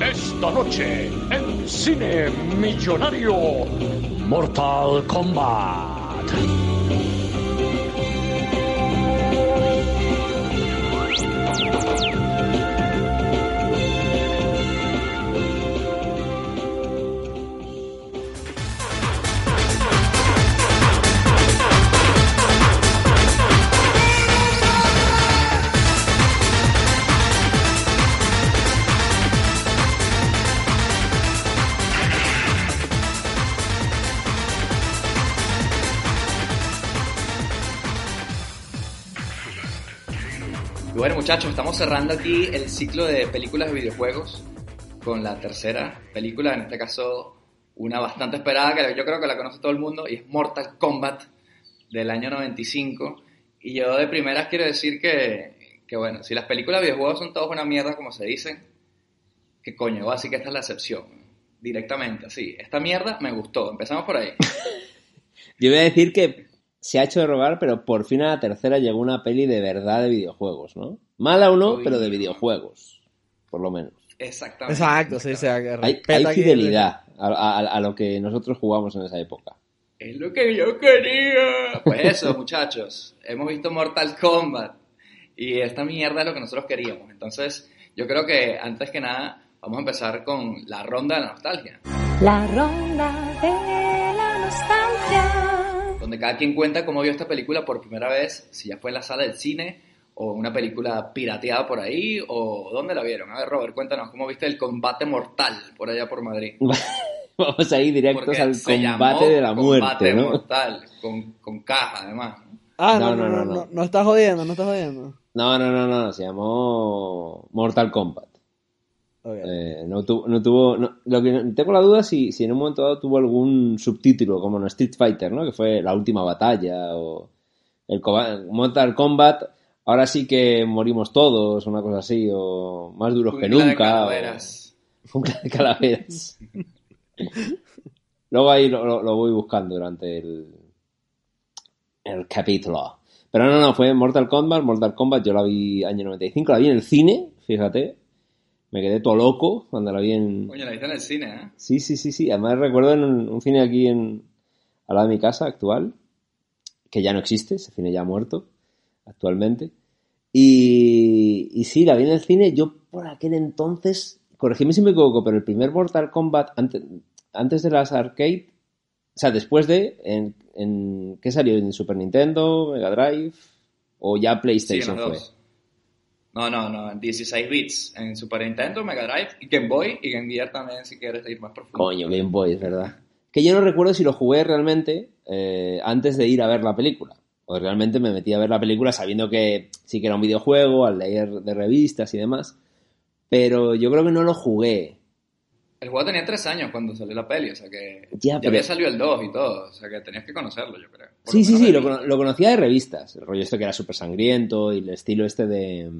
Esta noche en Cine Millonario Mortal Kombat. Bueno, muchachos, estamos cerrando aquí el ciclo de películas de videojuegos con la tercera película, en este caso una bastante esperada, que yo creo que la conoce todo el mundo, y es Mortal Kombat del año 95. Y yo de primeras quiero decir que, que bueno, si las películas de videojuegos son todas una mierda, como se dicen, que coño, así que esta es la excepción. Directamente, así. Esta mierda me gustó. Empezamos por ahí. Yo voy a decir que se ha hecho de rogar, pero por fin a la tercera llegó una peli de verdad de videojuegos, ¿no? Mala o no, Uy. pero de videojuegos, por lo menos. Exactamente. Exacto, sí, sí. Hay, hay fidelidad a, a- a lo que nosotros jugamos en esa época. Es lo que yo quería. Pues eso, muchachos. Hemos visto Mortal Kombat. Y esta mierda es lo que nosotros queríamos. Entonces, yo creo que antes que nada, vamos a empezar con la ronda de la nostalgia. La ronda de la nostalgia. Donde cada quien cuenta cómo vio esta película por primera vez, si ya fue en la sala del cine, o una película pirateada por ahí, o dónde la vieron. A ver, Robert, cuéntanos, ¿cómo viste el combate mortal por allá por Madrid? Vamos a ir directos Porque al combate de la muerte, Combate ¿no? mortal, con, con caja además. ¿no? Ah, No, no, no, no, no, no, no, no. no estás jodiendo, no estás jodiendo. No, no, no, no, se llamó Mortal Kombat. Eh, no, tu- no tuvo. no- lo que tengo la duda si, si en un momento dado tuvo algún subtítulo, como en Street Fighter, ¿no? Que fue la última batalla o el Mortal Kombat. Ahora sí que morimos todos, una cosa así, o más duros que de nunca. o- calaveras. Jungla de calaveras. Luego ahí lo, lo- lo voy buscando durante el, el capítulo. Pero no, no, fue Mortal Kombat. Mortal Kombat yo la vi año 95, la vi en el cine, fíjate. Me quedé todo loco cuando la vi en... Coño, la viste en el cine, ¿eh? Sí, sí, sí, sí. Además recuerdo en un, un cine aquí en, al lado de mi casa actual, que ya no existe, ese cine ya ha muerto actualmente. Y, y sí, la vi en el cine. Yo por aquel entonces, corregime si me equivoco, pero el primer Mortal Kombat antes, antes de las arcade, o sea, después de, en, en- ¿qué salió? ¿En Super Nintendo, Mega Drive o ya PlayStation fue? dos. No, no, no, en 16 bits. En Super Nintendo, Mega Drive, y Game Boy y Game Gear también, si quieres ir más profundo. Coño, Game Boy, es verdad. Que yo no recuerdo si lo jugué realmente eh, antes de ir a ver la película. O realmente me metí a ver la película sabiendo que sí que era un videojuego, al leer de revistas y demás. Pero yo creo que no lo jugué. El juego tenía 3 años cuando salió la peli, o sea que Ya, ya pero- había salido el 2 y todo, o sea que tenías que conocerlo, yo creo. Por Sí, sí, sí, lo, lo conocía de revistas. El rollo este que era súper sangriento y el estilo este de,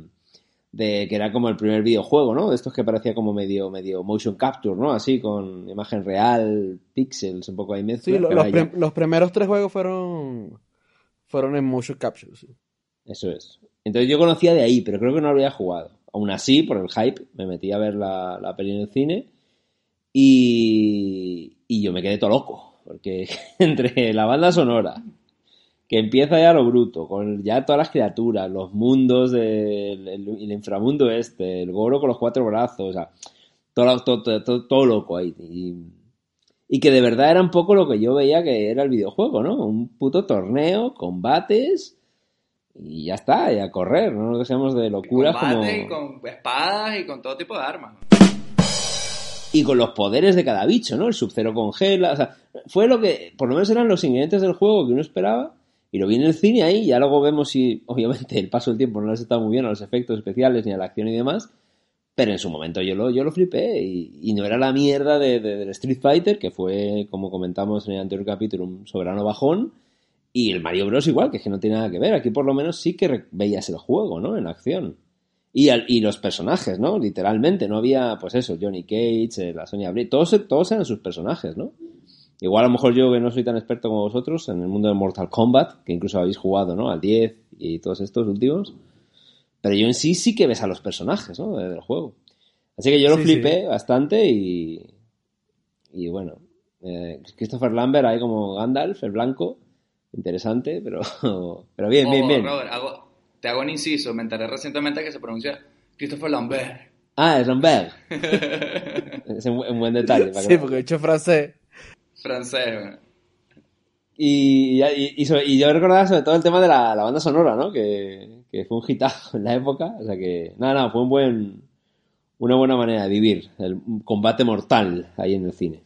de que era como el primer videojuego, ¿no? De estos que parecía como medio, medio motion capture, ¿no? Así, con imagen real, pixels, un poco ahí mezcla. Sí, lo- los, prim- los primeros tres juegos fueron fueron en motion capture. sí. Eso es. Entonces yo conocía de ahí, pero creo que no lo había jugado. Aún así, por el hype, me metí a ver la, la peli en el cine y, y yo me quedé todo loco, porque entre la banda sonora, que empieza ya lo bruto, con ya todas las criaturas, los mundos, el, el inframundo este, el goro con los cuatro brazos, o sea, todo, todo, todo, todo- loco ahí. Y, y que de verdad era un poco lo que yo veía que era el videojuego, ¿no? Un puto torneo, combates y ya está, y a correr, no nos dejemos de locuras como... y con espadas y con todo tipo de armas. y con los poderes de cada bicho, ¿no? El Sub-Zero congela, o sea, fue lo que, por lo menos eran los ingredientes del juego que uno esperaba, y lo vi en el cine ahí, ya luego vemos si, obviamente, el paso del tiempo no les está muy bien a los efectos especiales ni a la acción y demás, pero en su momento yo lo, yo lo flipé, y, no era la mierda de, de- del Street Fighter, que fue, como comentamos en el anterior capítulo, un soberano bajón, y el Mario Bros. igual, que es que no tiene nada que ver, aquí por lo menos sí que veías el juego, ¿no? En acción. Y, al- y los personajes, ¿no? Literalmente, no había, pues eso, Johnny Cage, eh, la Sonya Blade, todos, todos eran sus personajes, ¿no? Igual a lo mejor yo que no soy tan experto como vosotros en el mundo de Mortal Kombat, que incluso habéis jugado, ¿no? Al 10 y todos estos últimos. Pero yo en sí sí que ves a los personajes, ¿no? Del juego. Así que yo lo Sí, flipé bastante y. Y bueno. eh, Christopher Lambert ahí como Gandalf, el blanco. Interesante, pero. Pero bien, bien, Ojo, bien. Robert, hago- te hago un inciso. Me enteré recientemente que se pronuncia Christopher Lambert. Ah, es Lambert. es un, un buen detalle. para que- Sí, porque he hecho francés. Francés. Y, y, y, sobre- y yo recordaba sobre todo el tema de la, la banda sonora, ¿no? Que, que fue un hitazo en la época. O sea que, nada, nada, fue un buen, una buena manera de vivir el combate mortal ahí en el cine.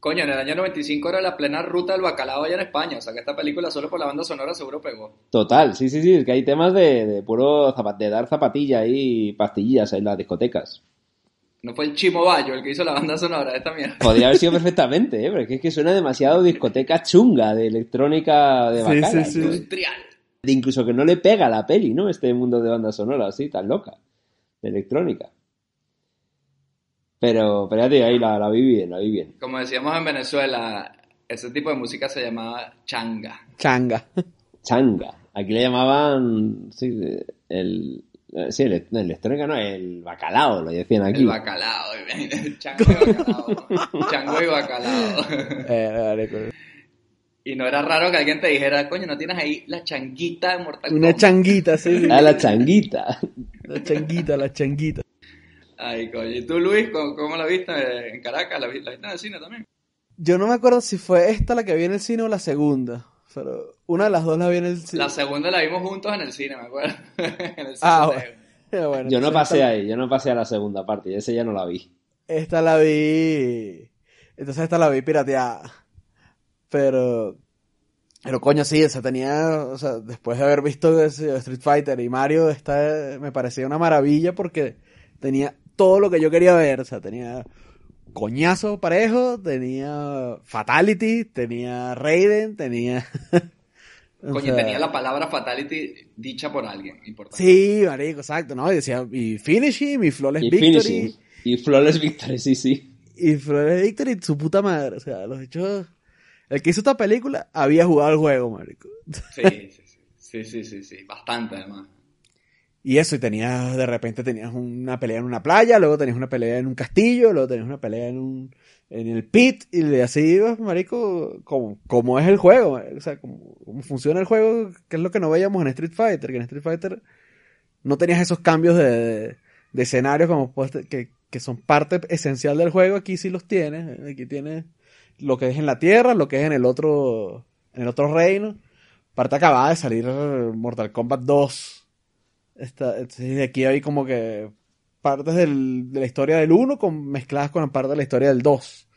Coño, en el año 95 era la plena ruta del bacalao allá en España. O sea que esta película solo por la banda sonora seguro pegó. Total, sí, sí, sí, es que hay temas de, de puro zapat- de dar zapatilla y pastillas en las discotecas. No fue el Chimo Bayo el que hizo la banda sonora de esta mierda. Podría haber sido perfectamente, ¿eh? Pero es que, es que suena demasiado discoteca chunga, de electrónica de Sí, bacala. sí, sí. ¿no? Industrial. De incluso que no le pega a la peli, ¿no? Este mundo de banda sonora así, tan loca, de electrónica. Pero, pero ya te digo, ahí la, la vi bien, la vi bien. Como decíamos en Venezuela, ese tipo de música se llamaba changa. Changa. Changa. Aquí le llamaban, sí, el, sí, el, no, electrónica no, el bacalao, lo decían aquí. El bacalao. Chango y bacalao. Chango y bacalao. Eh. Y no era raro que alguien te dijera, coño, ¿no tienes ahí la changuita de Mortal Una changuita, sí. sí. Ah, la changuita. La changuita, la changuita. Ay, coño. ¿Y tú, Luis, cómo, cómo la viste en Caracas? ¿La, la viste en el cine también? Yo no me acuerdo si fue esta la que vi en el cine o la segunda. Pero una de las dos la vi en el cine. La segunda la vimos juntos en el cine, me acuerdo. en el cine Ah, Teo. bueno. Eh, bueno, Yo no pasé ahí, yo no pasé a la segunda parte, y ese ya no la vi. Esta la vi. Entonces esta la vi pirateada. Pero. Pero coño, sí, o sea, tenía. O sea, después de haber visto Street Fighter y Mario, esta me parecía una maravilla porque tenía todo lo que yo quería ver. O sea, tenía coñazo parejo, tenía Fatality, tenía Raiden, tenía. Coño, sea, tenía la palabra fatality dicha por alguien importante. Sí, marico, exacto, ¿no? Y decía, y Finish him, y Flawless Y Victory. Finishing. Y Flawless Victory, sí, sí. Y Flores Victory, su puta madre. O sea, los hechos. El que hizo esta película había jugado el juego, marico. Sí, sí, sí. Sí, sí, sí, sí. Bastante, además. Y eso, y tenías, de repente tenías una pelea en una playa, luego tenías una pelea en un castillo, luego tenías una pelea en un, en el pit, y así ibas, marico, como, como es el juego, o sea, como, como funciona el juego, que es lo que no veíamos en Street Fighter, que en Street Fighter no tenías esos cambios de, de, de escenarios como que, que son parte esencial del juego, aquí sí los tienes, aquí tienes lo que es en la tierra, lo que es en el otro, en el otro reino, parte acabada de salir Mortal Kombat 2, Está, entonces, de aquí hay como que partes del- de la historia del 1 con, mezcladas con parte de la historia del 2.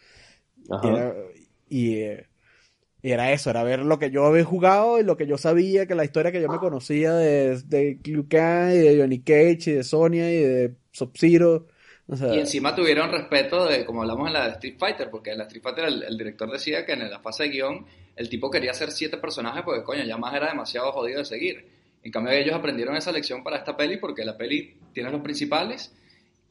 Y Ajá. era, y, eh, y era eso, era ver lo que yo había jugado y lo que yo sabía, que la historia que yo me conocía de, de Kang y de Johnny Cage y de Sonya y de Sub-Zero. O sea, Y encima tuvieron respeto de, como hablamos en la de Street Fighter, porque en la Street Fighter el, el director decía que en la fase de guion el tipo quería hacer siete personajes porque, coño, ya más era demasiado jodido de seguir. En cambio, ellos aprendieron esa lección para esta peli porque la peli tiene los principales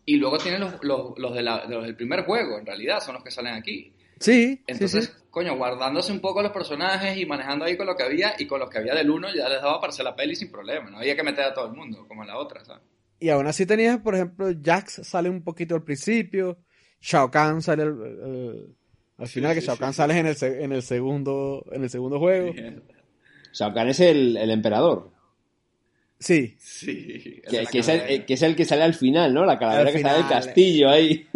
y luego tiene los, los, los de la- de los del primer juego, en realidad, son los que salen aquí. sí, sí, Entonces, sí. coño, guardándose un poco los personajes y manejando ahí con lo que había y con los que había del uno ya les daba para hacer la peli sin problema. No había que meter a todo el mundo, como en la otra, ¿sabes? Y aún así tenías, por ejemplo, Jax sale un poquito al principio, Shao Kahn sale al, al- al final, que sí, Shao sí, Kahn sí. sale en el, en el segundo en el segundo juego. Shao Kahn es el, el emperador. Sí, Sí. de Que, es el, eh, que es el que sale al final, ¿no? La calavera Al que sale del castillo ahí.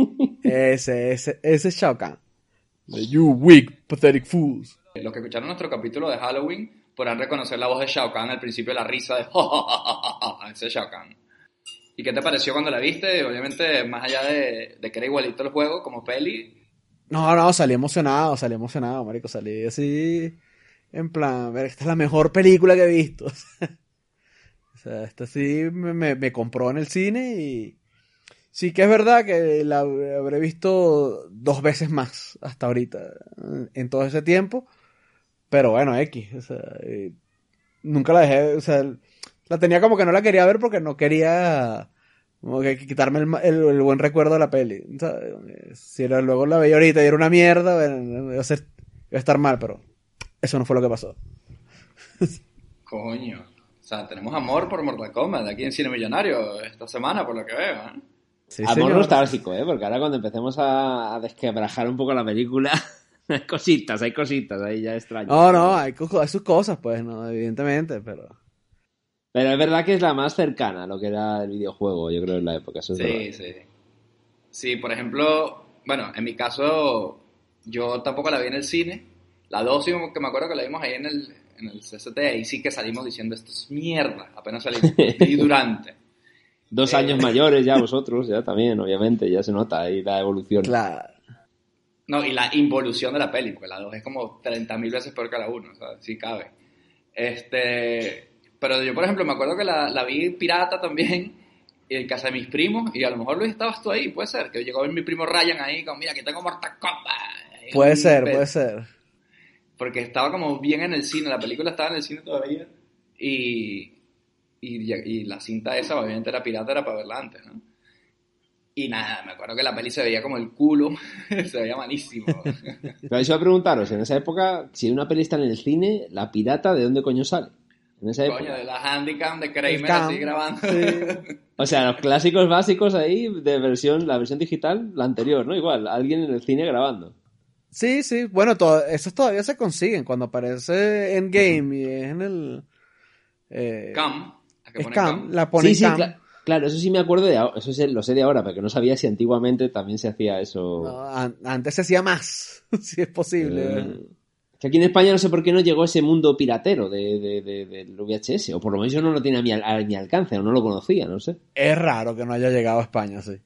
ese, ese, ese es Shao Kahn. You weak, pathetic fools. Los que escucharon nuestro capítulo de Halloween podrán reconocer la voz de Shao Kahn al principio, la risa de ese es Shao Kahn. ¿Y qué te pareció cuando la viste? Obviamente, más allá de, de que era igualito el juego como peli, No, no, salí emocionado, salí emocionado, marico, salí así, en plan, ver, esta es la mejor película que he visto. O sea, esta sí me, me- me compró en el cine y sí que es verdad que la habré visto dos veces más hasta ahorita, en todo ese tiempo, pero bueno, X, o sea, eh, nunca la dejé, o sea, la tenía como que no la quería ver porque no quería como que quitarme el, el- el buen recuerdo de la peli. ¿sabes? Si era, luego la veía ahorita y era una mierda, bueno, iba a, ser- iba a estar mal, pero eso no fue lo que pasó. coño. O sea, tenemos amor por Mortal Kombat aquí en Cine Millonario esta semana, por lo que veo. ¿eh? Sí, Amor señor. nostálgico, ¿eh? Porque ahora cuando empecemos a, a desquebrajar un poco la película, hay cositas, hay cositas ahí ya extrañas. No, no, hay, co- hay sus cosas, pues, no, evidentemente, pero... Pero es verdad que es la más cercana a lo que era el videojuego, yo creo, en la época. Eso es Sí, verdad. sí. Sí, por ejemplo, bueno, en mi caso, yo tampoco la vi en el cine. La 2 sí como que me acuerdo que la vimos ahí en el, en el CCT, ahí sí que salimos diciendo esto es mierda, apenas salimos. Y durante. Dos Eh. años mayores ya vosotros, ya también, obviamente, ya se nota ahí la evolución. Claro. No, y la involución de la peli, porque la 2 es como 30.000 veces peor que la 1, o sea, sí cabe. Este, pero yo, por ejemplo, me acuerdo que la, la vi pirata también, en casa de mis primos, y a lo mejor Luis estabas tú ahí, puede ser, que llegó mi primo Ryan ahí, con, mira, aquí tengo Mortal Kombat. Puede ser, puede ser. Porque estaba como bien en el cine, la película estaba en el cine todavía, y, y, y la cinta esa, obviamente era pirata, era para verla antes, ¿no? Y nada, me acuerdo que la peli se veía como el culo, se veía malísimo. Pero eso a preguntaros, en esa época, si una peli está en el cine, la pirata, ¿de dónde coño sale? En esa Coño, época. de la Handicam de Kramer cam, así grabando. sí. O sea, los clásicos básicos ahí de versión, la versión digital, la anterior, ¿no? Igual, alguien en el cine grabando. Sí, sí, bueno, to- esos todavía se consiguen cuando aparece Endgame y es en el... eh, Cam. a que es pone cam, la sí, sí, claro, eso sí me acuerdo de ahora, eso sé- lo sé de ahora, porque no sabía si antiguamente también se hacía eso. No, an- antes se hacía más, si es posible. Eh, que aquí en España no sé por qué no llegó ese mundo piratero de, de- de- del VHS, o por lo menos yo no lo tenía a mi, a mi alcance, o no lo conocía, no sé. Es raro que no haya llegado a España, sí.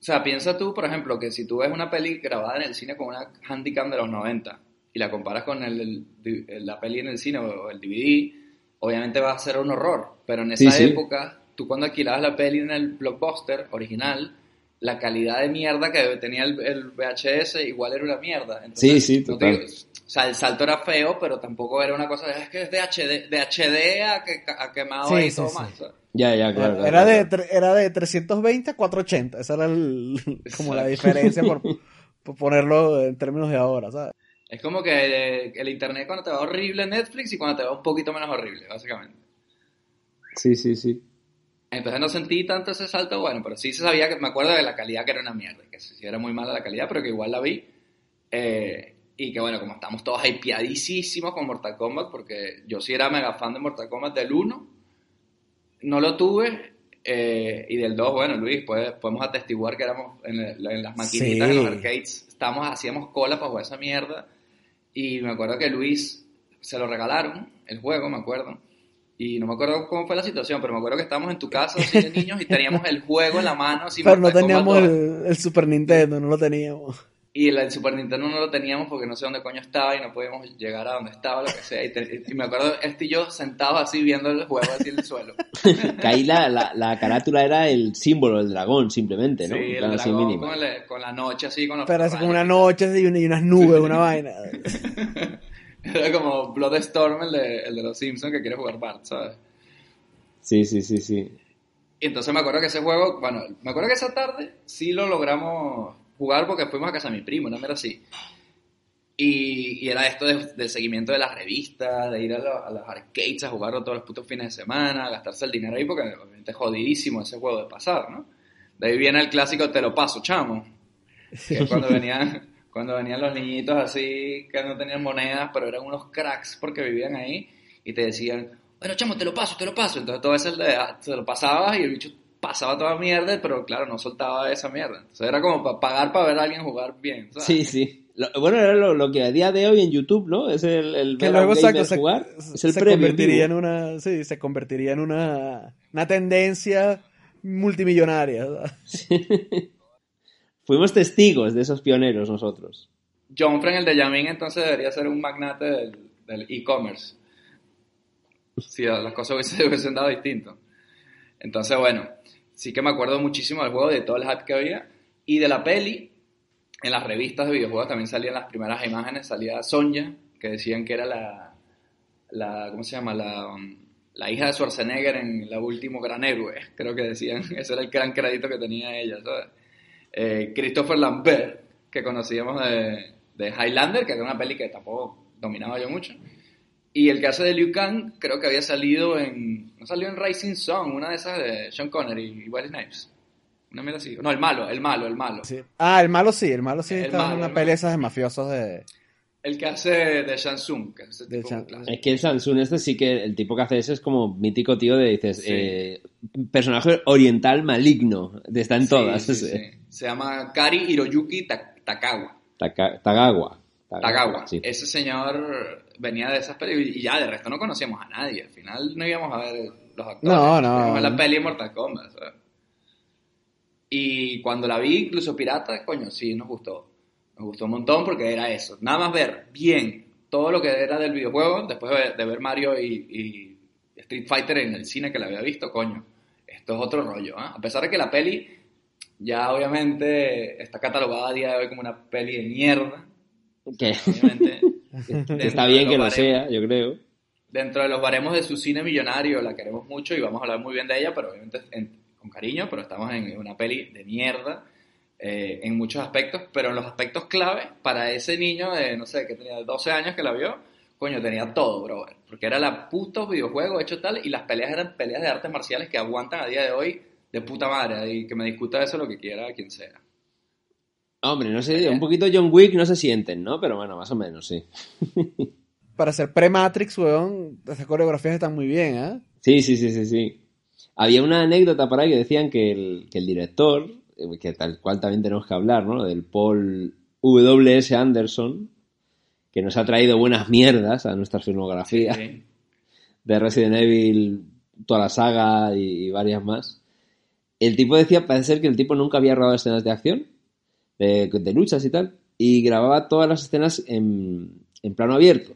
O sea, piensa tú, por ejemplo, que si tú ves una peli grabada en el cine con una Handicam de los 90 y la comparas con el, el- la peli en el cine o el DVD, obviamente va a ser un horror. Pero en esa Sí, sí. época, tú cuando alquilabas la peli en el blockbuster original, la calidad de mierda que tenía el, el VHS igual era una mierda. Sí, sí, no te total. O sea, el salto era feo, pero tampoco era una cosa de, es que es de HD, de HD a, que, a quemado Sí, ahí sí, todo sí. mal. ¿sabes? Ya, ya, claro. Era, claro, era de, claro. era de 320 a 480. Esa era el- como la diferencia por, por ponerlo en términos de ahora, ¿sabes? Es como que el internet cuando te va horrible Netflix y cuando te va un poquito menos horrible, básicamente. Sí, sí, sí. Entonces no sentí tanto ese salto, bueno, pero sí se sabía que me acuerdo de la calidad que era una mierda, que sí era muy mala la calidad, pero que igual la vi. Eh, y que bueno, como estamos todos hypeadísimos con Mortal Kombat, porque yo sí era mega fan de Mortal Kombat del 1, no lo tuve. eh, y del 2, bueno, Luis, pues, podemos atestiguar que éramos en, en las maquinitas, Sí. en los arcades, estábamos, hacíamos cola para jugar esa mierda. Y me acuerdo que Luis se lo regalaron, el juego, me acuerdo. Y no me acuerdo cómo fue la situación, pero me acuerdo que estábamos en tu casa, así de niños, y teníamos el juego en la mano. Así, Pero no teníamos 2. el, el Super Nintendo, no lo teníamos. Y el, el Super Nintendo no lo teníamos porque no sé dónde coño estaba y no podíamos llegar a donde estaba, lo que sea. Y, te- y me acuerdo, este y yo sentados así viendo el juego así en el suelo. Que ahí la, la, la carátula era el símbolo del dragón, simplemente, ¿no? Sí, el así dragón mínimo. con, el- con la noche así, con los Pero así como rayos. una noche así, y, una- y unas nubes, una vaina. Era como Bloodstorm, el de, el de los Simpsons que quiere jugar Bart, ¿sabes? Sí, sí, sí, sí. Y entonces me acuerdo que ese juego, bueno, me acuerdo que esa tarde sí lo logramos jugar porque fuimos a casa de mi primo, no era así. Y, era esto de- del seguimiento de las revistas, de ir a, lo- a los arcades a jugarlo todos los putos fines de semana, gastarse el dinero ahí porque obviamente es jodidísimo ese juego de pasar, ¿no? De ahí viene el clásico te lo paso, chamo. Cuando venían, cuando venían los niñitos así que no tenían monedas, pero eran unos cracks porque vivían ahí y te decían, bueno, chamo, te lo paso, te lo paso. Entonces todo eso te lo pasabas y el bicho pasaba toda mierda, pero claro, no soltaba esa mierda. Entonces era como para pagar para ver a alguien jugar bien. ¿sabes? Sí, sí. Lo- bueno, era lo, lo que a día de hoy en YouTube, ¿no? Es el, el Que luego saco, se, jugar. Es el se premio convertiría en una, sí, se convertiría en una, una tendencia multimillonaria. Fuimos testigos de esos pioneros nosotros. John Frank, el de Yamin, entonces debería ser un magnate del del e-commerce. Si las cosas hubiesen, hubiesen dado distinto. Entonces, bueno, sí que me acuerdo muchísimo del juego, de todo el hype que había. Y de la peli, en las revistas de videojuegos también salían las primeras imágenes, salía Sonja, que decían que era la, la ¿cómo se llama? La, um, hija de Schwarzenegger en La Último Gran Héroe, creo que decían, ese era el gran crédito que tenía ella, ¿sabes? Eh, Christopher Lambert, que conocíamos de, de Highlander, que era una peli que tampoco dominaba yo mucho. Y el que hace de Liu Kang, creo que había salido en. No salió en Rising Sun, una de esas de Sean Connery y Wesley Snipes. Una mierda así. No, el malo, el malo, el malo. Sí. Ah, el malo sí, el malo sí El estaba malo, en una el pelea esas de mafiosos de... El que hace de Shang Tsung, que es ese De. Es que el Samsung este sí que el tipo que hace eso es como mítico tío de, dices, Sí. eh, personaje oriental maligno. Está en Sí, todas. sí, ese. sí. Se llama Kari Hiroyuki Ta- Takawa. Taka- Tagawa. Tagawa. Sí. Ese señor venía de esas películas y ya, de resto no conocíamos a nadie. Al final no íbamos a ver los actores. No, no. Íbamos a la peli de Mortal Kombat. ¿sabes? Y cuando la vi, incluso pirata, coño, sí, nos gustó. Nos gustó un montón porque era eso. Nada más ver bien todo lo que era del videojuego, después de ver, Mario y, y Street Fighter en el cine que la había visto, coño. Esto es otro rollo, ¿ah? A pesar de que la peli ya obviamente está catalogada a día de hoy como una peli de mierda. Que Obviamente. Está bien que lo sea, yo creo. Dentro de los baremos de su cine millonario la queremos mucho y vamos a hablar muy bien de ella, pero obviamente en- con cariño, pero estamos en una peli de mierda eh, en muchos aspectos, pero en los aspectos clave, para ese niño de, no sé, que tenía 12 años que la vio, coño, tenía todo, brother. Porque era la puto videojuego hecho tal y las peleas eran peleas de artes marciales que aguantan a día de hoy de puta madre y que me discuta eso lo que quiera quien sea. Hombre, no sé, un poquito John Wick no se sienten, ¿no? Pero bueno, más o menos, sí. Para ser pre-Matrix, weón, esas coreografías están muy bien, ¿eh? Sí, sí, sí, sí, sí. Había una anécdota por ahí que decían que el, que el director, eh, que tal cual también tenemos que hablar, ¿no? Del Paul W.S. Anderson, que nos ha traído buenas mierdas a nuestra filmografía. Sí. de Resident Evil, toda la saga y, y varias más. El tipo decía, parece ser que el tipo nunca había grabado escenas de acción, de, de luchas y tal, y grababa todas las escenas en, en plano abierto.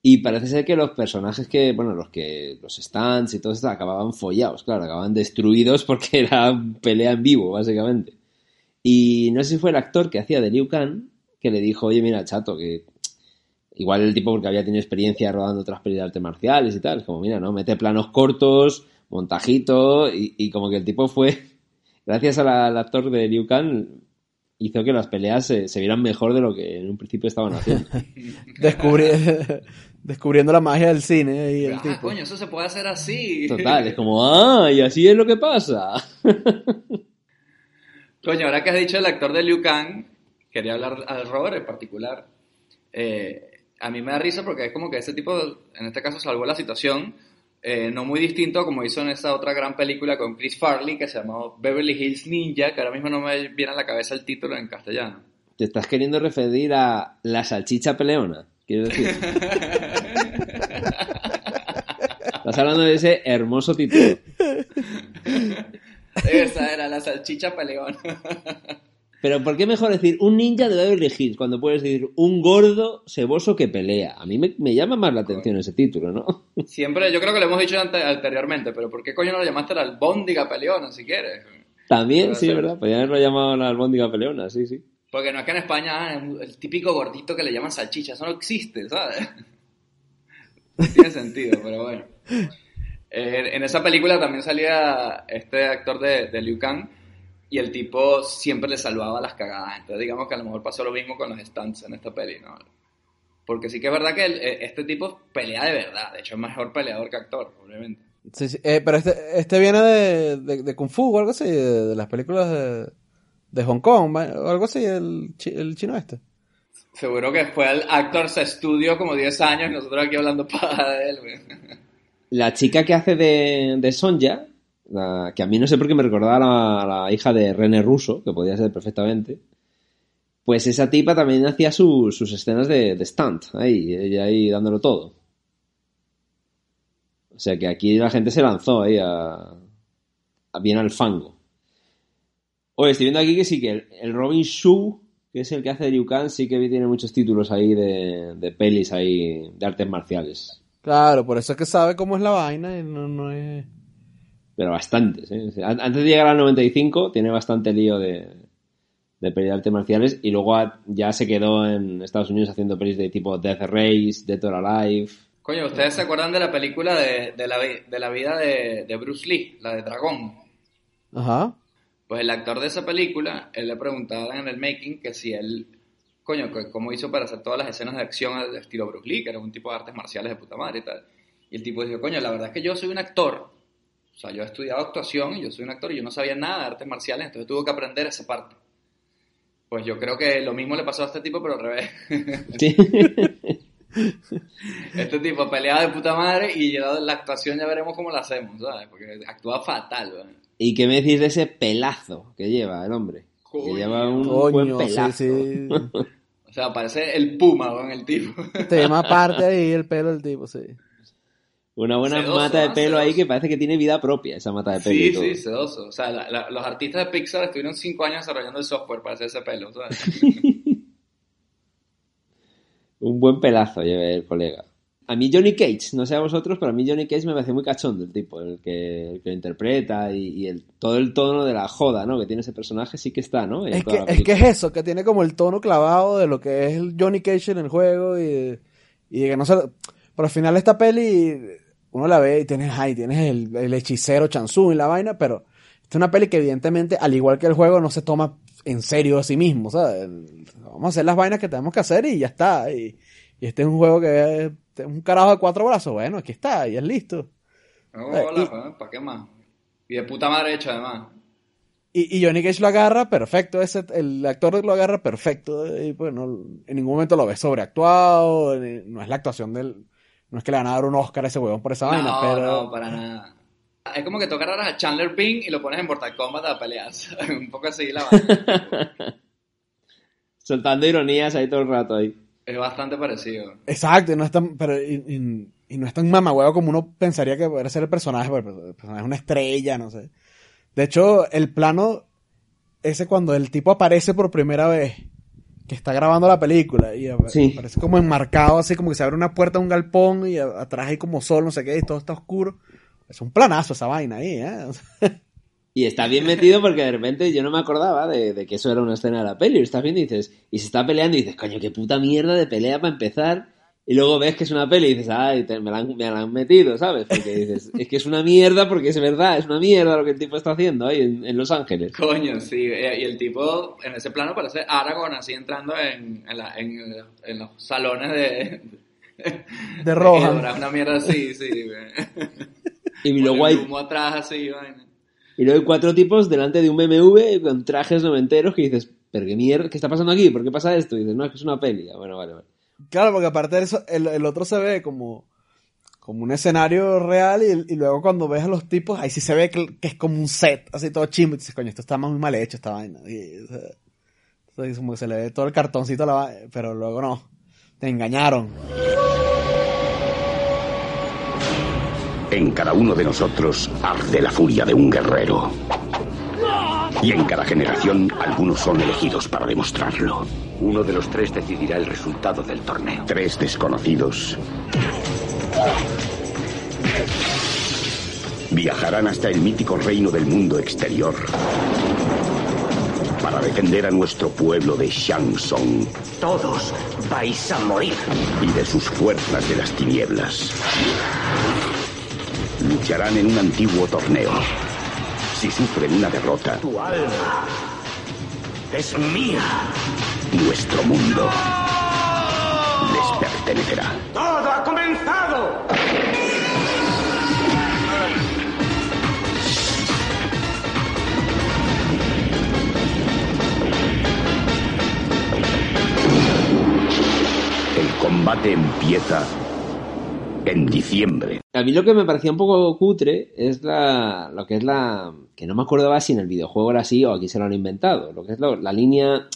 Y parece ser que los personajes que, bueno, los que, los stands y todo esto acababan follados, claro, acababan destruidos porque era pelea en vivo, básicamente. Y no sé si fue el actor que hacía de Liu Kang que le dijo, oye, mira, chato, que igual el tipo porque había tenido experiencia rodando otras pelis de artes marciales y tal, como, mira, ¿no? Mete planos cortos, montajito, y, como que el tipo fue, gracias al actor de Liu Kang, hizo que las peleas se, se vieran mejor de lo que en un principio estaban haciendo. Descubri- descubriendo la magia del cine y el Ah, tipo. coño, eso se puede hacer así. Total, es como, ah, y así es lo que pasa. Coño, ahora que has dicho el actor de Liu Kang, quería hablar al Robert en particular. Eh, a mí me da risa porque es como que ese tipo, en este caso, salvó la situación. Eh, no muy distinto a como hizo en esa otra gran película con Chris Farley que se llamó Beverly Hills Ninja, que ahora mismo no me viene a la cabeza el título en castellano. Te estás queriendo referir a la salchicha peleona, quiero decir. Estás hablando de ese hermoso título. Esa era la salchicha peleona. Pero ¿por qué mejor decir un ninja de Beverly Hills cuando puedes decir un gordo ceboso que pelea? A mí me, me llama más la atención ese título, ¿no? Siempre, yo creo que lo hemos dicho ante- anteriormente, pero ¿por qué coño no lo llamaste la albóndiga peleona si quieres? También, sí, ser. ¿verdad? Podrían haberlo llamado la albóndiga peleona, sí, sí. Porque no es que en España ah, el típico gordito que le llaman salchicha, eso no existe, ¿sabes? No tiene sentido, pero bueno. Eh, en esa película también salía este actor de, de Liu Kang y el tipo siempre le salvaba las cagadas. Entonces digamos que a lo mejor pasó lo mismo con los stunts en esta peli, ¿no? Porque sí que es verdad que el- eh, este tipo pelea de verdad. De hecho es mejor peleador que actor, obviamente. Sí, sí. Eh, pero este, este viene de, de, de Kung Fu o algo así, de, de las películas de, de Hong Kong o algo así, el, chi- el chino este. Seguro que fue al Actors Studio como 10 años y nosotros aquí hablando para de él, güey. La chica que hace de, de Sonja, que a mí no sé por qué me recordaba a la, hija de René Russo, que podía ser perfectamente, pues esa tipa también hacía su- sus escenas de, de stunt, ahí, ella ahí dándolo todo. O sea que aquí la gente se lanzó ahí a, bien al fango. Oye, estoy viendo aquí que sí, que el, Robin Shu, que es el que hace de sí que tiene muchos títulos ahí de, de pelis ahí de artes marciales. Claro, por eso es que sabe cómo es la vaina y no, no es... Pero bastantes, ¿eh? Antes de llegar al 95 tiene bastante lío de, de pelis de artes marciales y luego ya se quedó en Estados Unidos haciendo pelis de tipo Death Race, Dead or Alive. Coño, ¿ustedes se acuerdan de la película de, de la, de la vida de, de Bruce Lee, la de Dragón? Ajá. Pues el actor de esa película, él le preguntaba en el making que si él, coño, que cómo hizo para hacer todas las escenas de acción al estilo Bruce Lee, que era un tipo de artes marciales de puta madre y tal. Y el tipo dijo, coño, la verdad es que yo soy un actor, o sea, yo he estudiado actuación y yo soy un actor y yo no sabía nada de artes marciales, entonces tuve que aprender esa parte. Pues yo creo que lo mismo le pasó a este tipo, pero al revés. Sí. Este tipo peleaba de puta madre y la, la actuación ya veremos cómo la hacemos, ¿sabes? Porque actúa fatal, ¿verdad? ¿Y qué me decís de ese pelazo que lleva el hombre? Que Coño. lleva un buen Coño, sí, pelazo. sí. O sea, parece el puma, ¿no? El tipo. Tema aparte ahí el pelo del tipo, sí. Una buena Sedoso, mata de pelo ahí que parece que tiene vida propia, esa mata de pelo. y Sí, todo. sí, sedoso. O sea, la- la- los artistas de Pixar estuvieron cinco años desarrollando el software para hacer ese pelo, ¿sabes? Un buen pelazo lleva el colega. A mí Johnny Cage, no sé a vosotros, pero a mí Johnny Cage me parece muy cachondo el tipo, el que, el que lo interpreta y, y el, todo el tono de la joda, ¿no? Que tiene ese personaje sí que está, ¿no? En Es que, es que es eso, que tiene como el tono clavado de lo que es el Johnny Cage en el juego y, y que no se... Pero al final esta peli, uno la ve y tienes, ay, tienes el, el hechicero Chansung y la vaina, pero esta es una peli que evidentemente, al igual que el juego, no se toma en serio a sí mismo, ¿sabes? Vamos a hacer las vainas que tenemos que hacer y ya está. Y, y este es un juego que es es un carajo de cuatro brazos, bueno, aquí está, y es listo. No, Eh, hola, y- pues, ¿para qué más? Y de puta madre hecho, además. Y, y Johnny Cage lo agarra perfecto, ese, el actor lo agarra perfecto, y pues no, en ningún momento lo ves sobreactuado, no es la actuación del, no es que le van a dar un Oscar a ese huevón por esa vaina, no, pero no, para nada. Es como que tocaras a Chandler Bing y lo pones en Mortal Kombat a pelear. ¿sabes? Un poco así la vaina. Soltando ironías ahí todo el rato ahí. es bastante parecido. exacto, y no es tan, pero, y, y- y no es tan mamahuevo como uno pensaría que podría ser el personaje, porque el personaje es una estrella, no sé. De hecho, el plano, ese cuando el tipo aparece por primera vez, que está grabando la película, y Sí. aparece como enmarcado, así como que se abre una puerta de un galpón, y a- atrás hay como sol, no sé qué, y todo está oscuro. Es un planazo esa vaina ahí, ¿eh? Y está bien metido porque de repente yo no me acordaba de, de que eso era una escena de la peli. Lo estás viendo y dices, y se está peleando y dices, coño, qué puta mierda de pelea para empezar. Y luego ves que es una peli y dices, ay, te- me, la han, me la han metido, ¿sabes? Porque dices, es que es una mierda porque es verdad, es una mierda lo que el tipo está haciendo ahí en, en Los Ángeles. Coño, sí. eh, Y el tipo en ese plano parece Aragorn así entrando en, en, la- en- en los salones de... De. Eora, Una mierda así, sí. Y luego hay, humo atrás así, vaina. y luego hay cuatro tipos delante de un BMW con trajes noventeros que dices, pero qué mierda, ¿qué está pasando aquí? ¿Por qué pasa esto? Y dices, no, es que es una peli. Bueno, vale, vale. Claro, porque aparte de eso, el, el otro se ve como, como un escenario real, y, y luego cuando ves a los tipos, ahí sí se ve que, que es como un set, así todo chimbo, y dices, coño, esto está muy mal hecho, esta vaina. Y, o sea, entonces como que se le ve todo el cartoncito, a la va- pero luego no, te engañaron. En cada uno de nosotros arde la furia de un guerrero. Y en cada generación algunos son elegidos para demostrarlo. Uno de los tres decidirá el resultado del torneo. Tres desconocidos viajarán hasta el mítico reino del mundo exterior para defender a nuestro pueblo de Shangsong Todos vais a morir. y de sus fuerzas de las tinieblas. Lucharán en un antiguo torneo. Si sufren una derrota, Tu alma es mía. nuestro mundo les pertenecerá. ¡Todo ha comenzado! El combate empieza en diciembre. A mí lo que me parecía un poco cutre es la, lo que es la... que no me acordaba si en el videojuego era así o aquí se lo han inventado. Lo que es lo- la línea,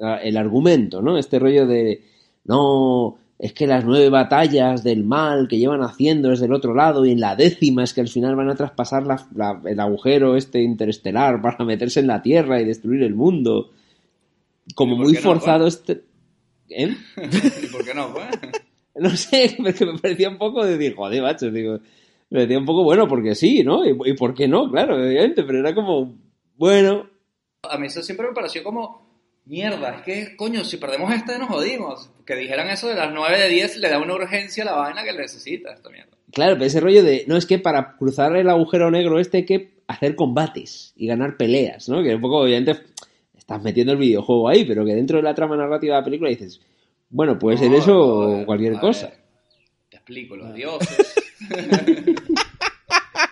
la- el argumento, ¿no? Este rollo de... No, es que las nueve batallas del mal que llevan haciendo es del otro lado y en la décima es que al final van a traspasar la- la- el agujero este interestelar para meterse en la Tierra y destruir el mundo. Como ¿Y por muy no, forzado este... ¿Eh? ¿Y por qué no, pues? No sé, porque me parecía un poco de decir, joder, macho, digo, me parecía un poco bueno porque sí, ¿no? Y, y por qué no, claro, evidentemente, pero era como, bueno, A mí eso siempre me pareció como, mierda, es que, coño, si perdemos esta nos jodimos. Que dijeran eso de las 9 de 10 le da una urgencia a la vaina que necesita esta mierda. claro, pero ese rollo de, no, es que para cruzar el agujero negro este hay que hacer combates y ganar peleas, ¿no? Que un poco, obviamente, estás metiendo el videojuego ahí, pero que dentro de la trama narrativa de la película dices, bueno, puede ser eso o cualquier a cosa. ver, te explico, los dioses.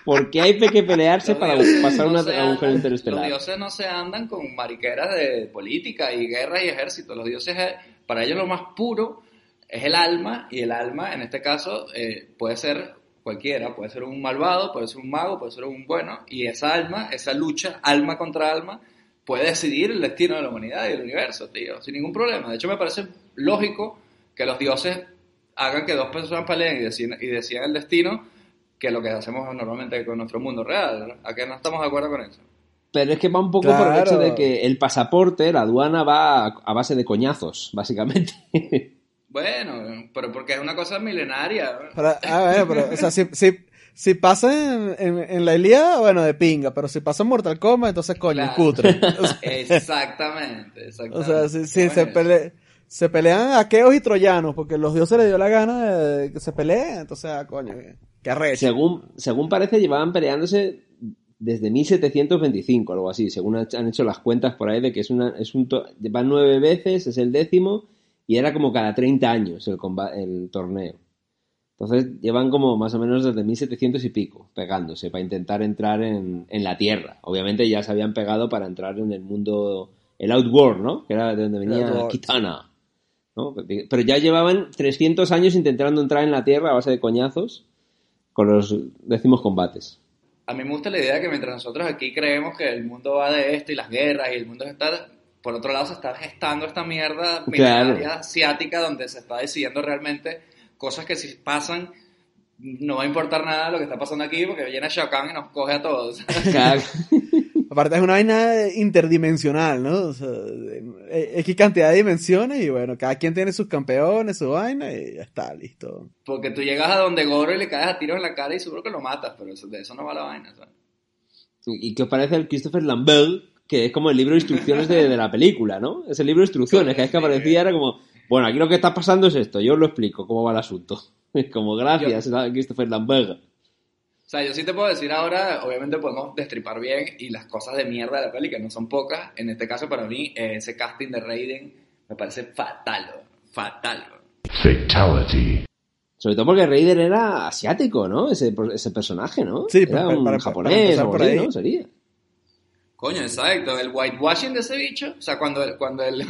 ¿Por qué hay que pelearse para dioses pasar no un agujero andan- interestelar? Los dioses no se andan con mariqueras de política y guerra y ejército. Los dioses, para ellos lo más puro es el alma y el alma, en este caso, eh, puede ser cualquiera, puede ser un malvado, puede ser un mago, puede ser un bueno, y esa alma, esa lucha, alma contra alma, puede decidir el destino de la humanidad y del universo, tío, sin ningún problema. De hecho, me parece lógico que los dioses hagan que dos personas peleen y decidan, y decidan el destino que lo que hacemos normalmente con nuestro mundo real. ¿A qué no estamos de acuerdo con eso? Pero es que va un poco por el Claro. hecho de que el pasaporte, la aduana, va a, a base de coñazos, básicamente. Bueno, pero porque es una cosa milenaria. Pero, a ver, pero, o sea, si, si, si pasa en, en, en la Ilíada, bueno, de pinga, pero si pasa en Mortal Kombat, entonces coño, Claro. cutre. O sea, Exactamente, exactamente. o sea, si, se, pele- se pelean aqueos y troyanos, porque los dioses les dio la gana de que se peleen, entonces, ah, coño, qué- arrecho. según, según parece, llevaban peleándose desde 1725, algo así, según han hecho las cuentas por ahí de que es una, es un to- van nueve veces, es el décimo, y era como cada 30 años el, el torneo. Entonces llevan como más o menos desde 1700 y pico pegándose para intentar entrar en, en la Tierra. Obviamente ya se habían pegado para entrar en el mundo, el Outworld, ¿no? Que era de donde venía Kitana. ¿no? Pero ya llevaban 300 años intentando entrar en la Tierra a base de coñazos con los décimos combates. A mí me gusta la idea de que mientras nosotros aquí creemos que el mundo va de esto y las guerras y el mundo está... Por otro lado se está gestando esta mierda Claro. asiática donde se está decidiendo realmente cosas que si pasan no va a importar nada lo que está pasando aquí porque viene Shao Kahn y nos coge a todos. Claro. Aparte es una vaina interdimensional, ¿no? O sea, de- X cantidad de dimensiones y bueno, cada quien tiene sus campeones, su vaina y ya está, listo. Porque tú llegas a donde Goro y le caes a tiros en la cara y seguro que lo matas, pero eso- de eso no va la vaina. ¿sabes? ¿Y qué os parece el Christopher Lambert? Que es como el libro de instrucciones de, de la película, ¿no? Es el libro de instrucciones, que es que aparecía era como, bueno, aquí lo que está pasando es esto, yo os lo explico, cómo va el asunto. Como, gracias, Christopher Lambert. O sea, yo sí te puedo decir ahora, obviamente podemos destripar bien y las cosas de mierda de la peli, que no son pocas. En este caso, para mí, eh, ese casting de Raiden me parece fatal, fatal. Fatality. Sobre todo porque Raider era asiático, ¿no? Ese, ese personaje, ¿no? Sí, era para- un para- japonés o por ahí. ¿no? Sería. Coño, exacto, el whitewashing de ese bicho, o sea, cuando cuando el,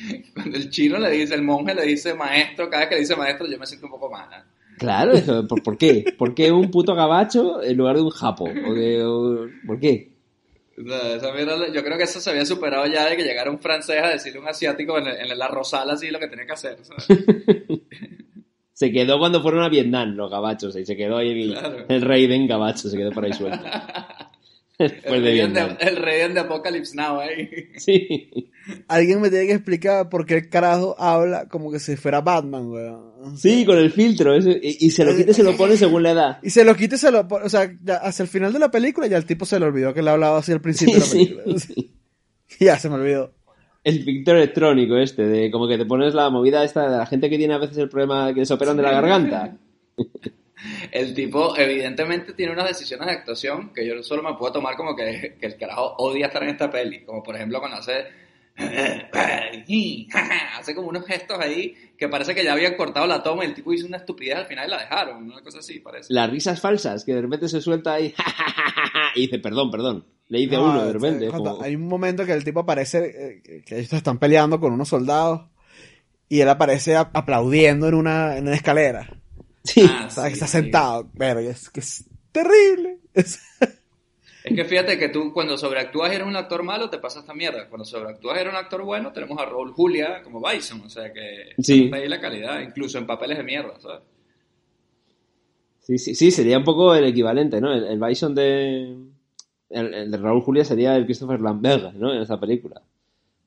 cuando el chino le dice, el monje le dice maestro, cada vez que le dice maestro yo me siento un poco mala. Claro, eso, ¿por, por qué? ¿Por qué un puto gabacho en lugar de un japo? ¿O de- o- ¿Por qué? O sea, esa mierda, yo creo que eso se había superado ya de que llegara un francés a decirle a un asiático en, el- en la rosal así lo que tenía que hacer. ¿sabes? Se quedó cuando fueron a Vietnam los gabachos y se quedó ahí el, Claro. el Raiden gabacho, se quedó por ahí suelto. El, Vietnam. de, el Raiden de Apocalypse Now ahí. Sí. Alguien me tiene que explicar por qué el carajo habla como que si fuera Batman, weón. sí, con el filtro. ese- y, y se lo quita y se lo pone según la edad. Y se lo quita y se lo pone, o sea, ya hacia el final de la película ya el tipo se le olvidó que le hablaba así al principio Sí, de la película. sí. ya se me olvidó. El filtro electrónico este, de como que te pones la movida esta de la gente que tiene a veces el problema de que les operan de la garganta. El tipo evidentemente tiene unas decisiones de actuación que yo solo me puedo tomar como que, que el carajo odia estar en esta peli. Como por ejemplo cuando hace... hace como unos gestos ahí que parece que ya habían cortado la toma y el tipo hizo una estupidez al final y la dejaron. Una cosa así parece. Las risas falsas, que de repente se suelta ahí y dice, perdón, perdón. Le dice No, uno de sea, repente. es cuando como- Hay un momento que el tipo aparece, eh, que- ellos están peleando con unos soldados y él aparece aplaudiendo en una, en una escalera. Sí. Ah, sí, está sí. sentado. Pero es que es terrible. Es- Es que fíjate que tú cuando sobreactúas y eres un actor malo te pasa esta mierda. Cuando sobreactúas y eres un actor bueno tenemos a Raúl Julia como Bison. O sea que Sí. está ahí la calidad, incluso en papeles de mierda, ¿sabes? Sí, sí, sí, sería un poco el equivalente, ¿no? El, el Bison de. El, el de Raúl Julia sería el Christopher Lambert, ¿no? En esa película.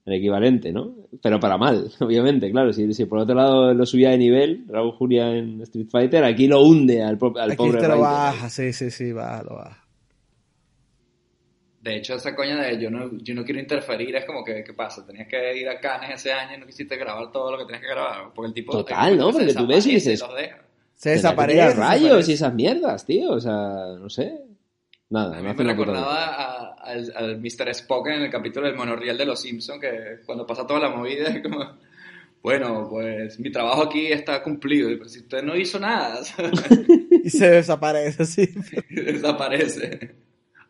El equivalente, ¿no? Pero para mal, obviamente, claro. Si, si por otro lado lo subía de nivel, Raúl Julia en Street Fighter, aquí lo hunde al, al Aquí pobre te lo baja, sí, sí, sí, baja, lo baja. De hecho, esa coña de yo no, yo no quiero interferir es como que, ¿qué pasa? Tenías que ir a Cannes ese año y no quisiste grabar todo lo que tenías que grabar. Porque el tipo. Total, el ¿no? se Porque tú ves y dices. Se que desaparece. rayos desaparece. y esas mierdas, tío. O sea, no sé. Nada, A mí me recordaba al, al Mr. Spock en el capítulo del monorriel de Los Simpsons, que cuando pasa toda la movida es como, bueno, pues mi trabajo aquí está cumplido, pero si usted no hizo nada, Y se desaparece, sí. desaparece.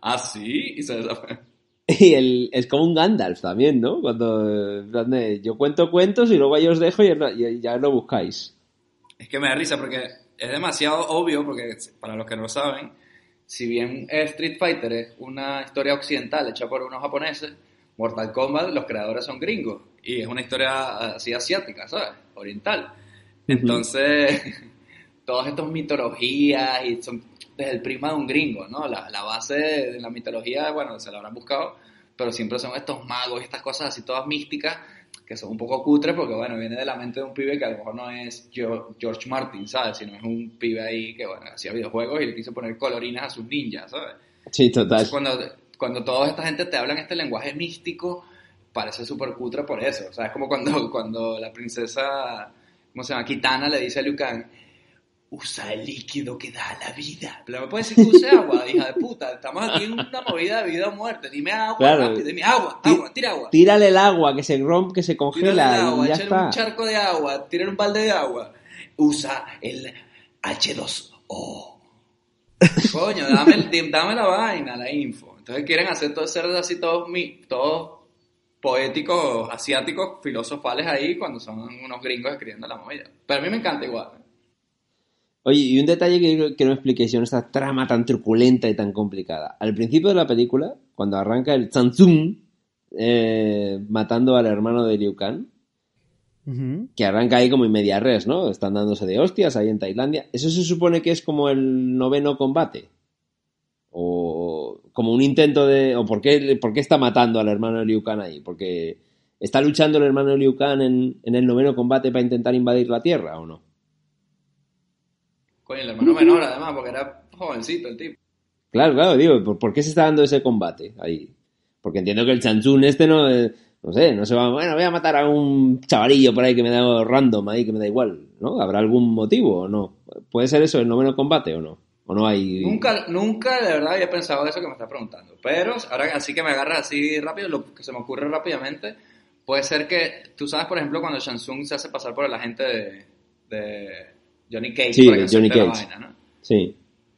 Ah, sí, y se desaparece. Y el, es como un Gandalf también, ¿no? Cuando yo cuento cuentos y luego ahí os dejo y, y ya lo buscáis. Es que me da risa porque es demasiado obvio, porque para los que no lo saben, si bien Street Fighter es una historia occidental hecha por unos japoneses, Mortal Kombat los creadores son gringos y es una historia así asiática, ¿sabes? Oriental. Entonces, todas estas mitologías y son desde el prima de un gringo, ¿no? La, la base de la mitología, bueno, se la habrán buscado, pero siempre son estos magos y estas cosas así todas místicas que son un poco cutres porque, bueno, viene de la mente de un pibe que a lo mejor no es Geo- George Martin, ¿sabes? Sino es un pibe ahí que, bueno, hacía videojuegos y le quiso poner colorinas a sus ninjas, ¿sabes? Sí, total. Entonces, cuando, cuando toda esta gente te hablan este lenguaje místico, parece súper cutre por eso. O sea, es como cuando, cuando la princesa, ¿cómo se llama? Kitana le dice a Liu Kang, usa el líquido que da la vida. Pero me puede decir que use agua, hija de puta. Estamos aquí en una movida de vida o muerte. Dime agua, Claro. rápido, dime agua, agua, tira agua. Tírale el agua, que se rompe, que se Tírale congela el agua, y ya está. un charco de agua, tírale un balde de agua. Usa el H2O. Coño, dame, el, dame la vaina, la info. Entonces quieren hacer todo ser así todos, mi- todos poéticos, asiáticos, filosofales ahí cuando son unos gringos escribiendo la movida. Pero a mí me encanta igual. Oye, y un detalle que quiero que no me expliquéis en esta trama tan truculenta y tan complicada. Al principio de la película, cuando arranca el Tsantsung eh, matando al hermano de Liu Kang, que arranca ahí como en media res, ¿no? Están dándose de hostias ahí en Tailandia. ¿Eso se supone que es como el noveno combate? ¿O como un intento de... ¿O por qué, por qué está matando al hermano de Liu Kang ahí? ¿Porque está luchando el hermano de Liu Kang en, en el noveno combate para intentar invadir la Tierra o no? Coño, el hermano menor además, porque era jovencito el tipo. Claro, claro, digo, ¿por, qué se está dando ese combate ahí? Porque entiendo que el chanchún este no, eh, no sé, no se va, bueno, voy a matar a un chavalillo por ahí que me da random ahí, que me da igual, ¿no? ¿Habrá algún motivo o no? ¿Puede ser eso el noveno combate o no? ¿O no hay...? Nunca, nunca de verdad había pensado eso que me está preguntando. Pero ahora así que me agarras así rápido, lo que se me ocurre rápidamente, puede ser que, tú sabes, por ejemplo, cuando Shansung se hace pasar por el agente de, de Johnny Cage Sí, Johnny Cage. vaina, ¿no? Sí.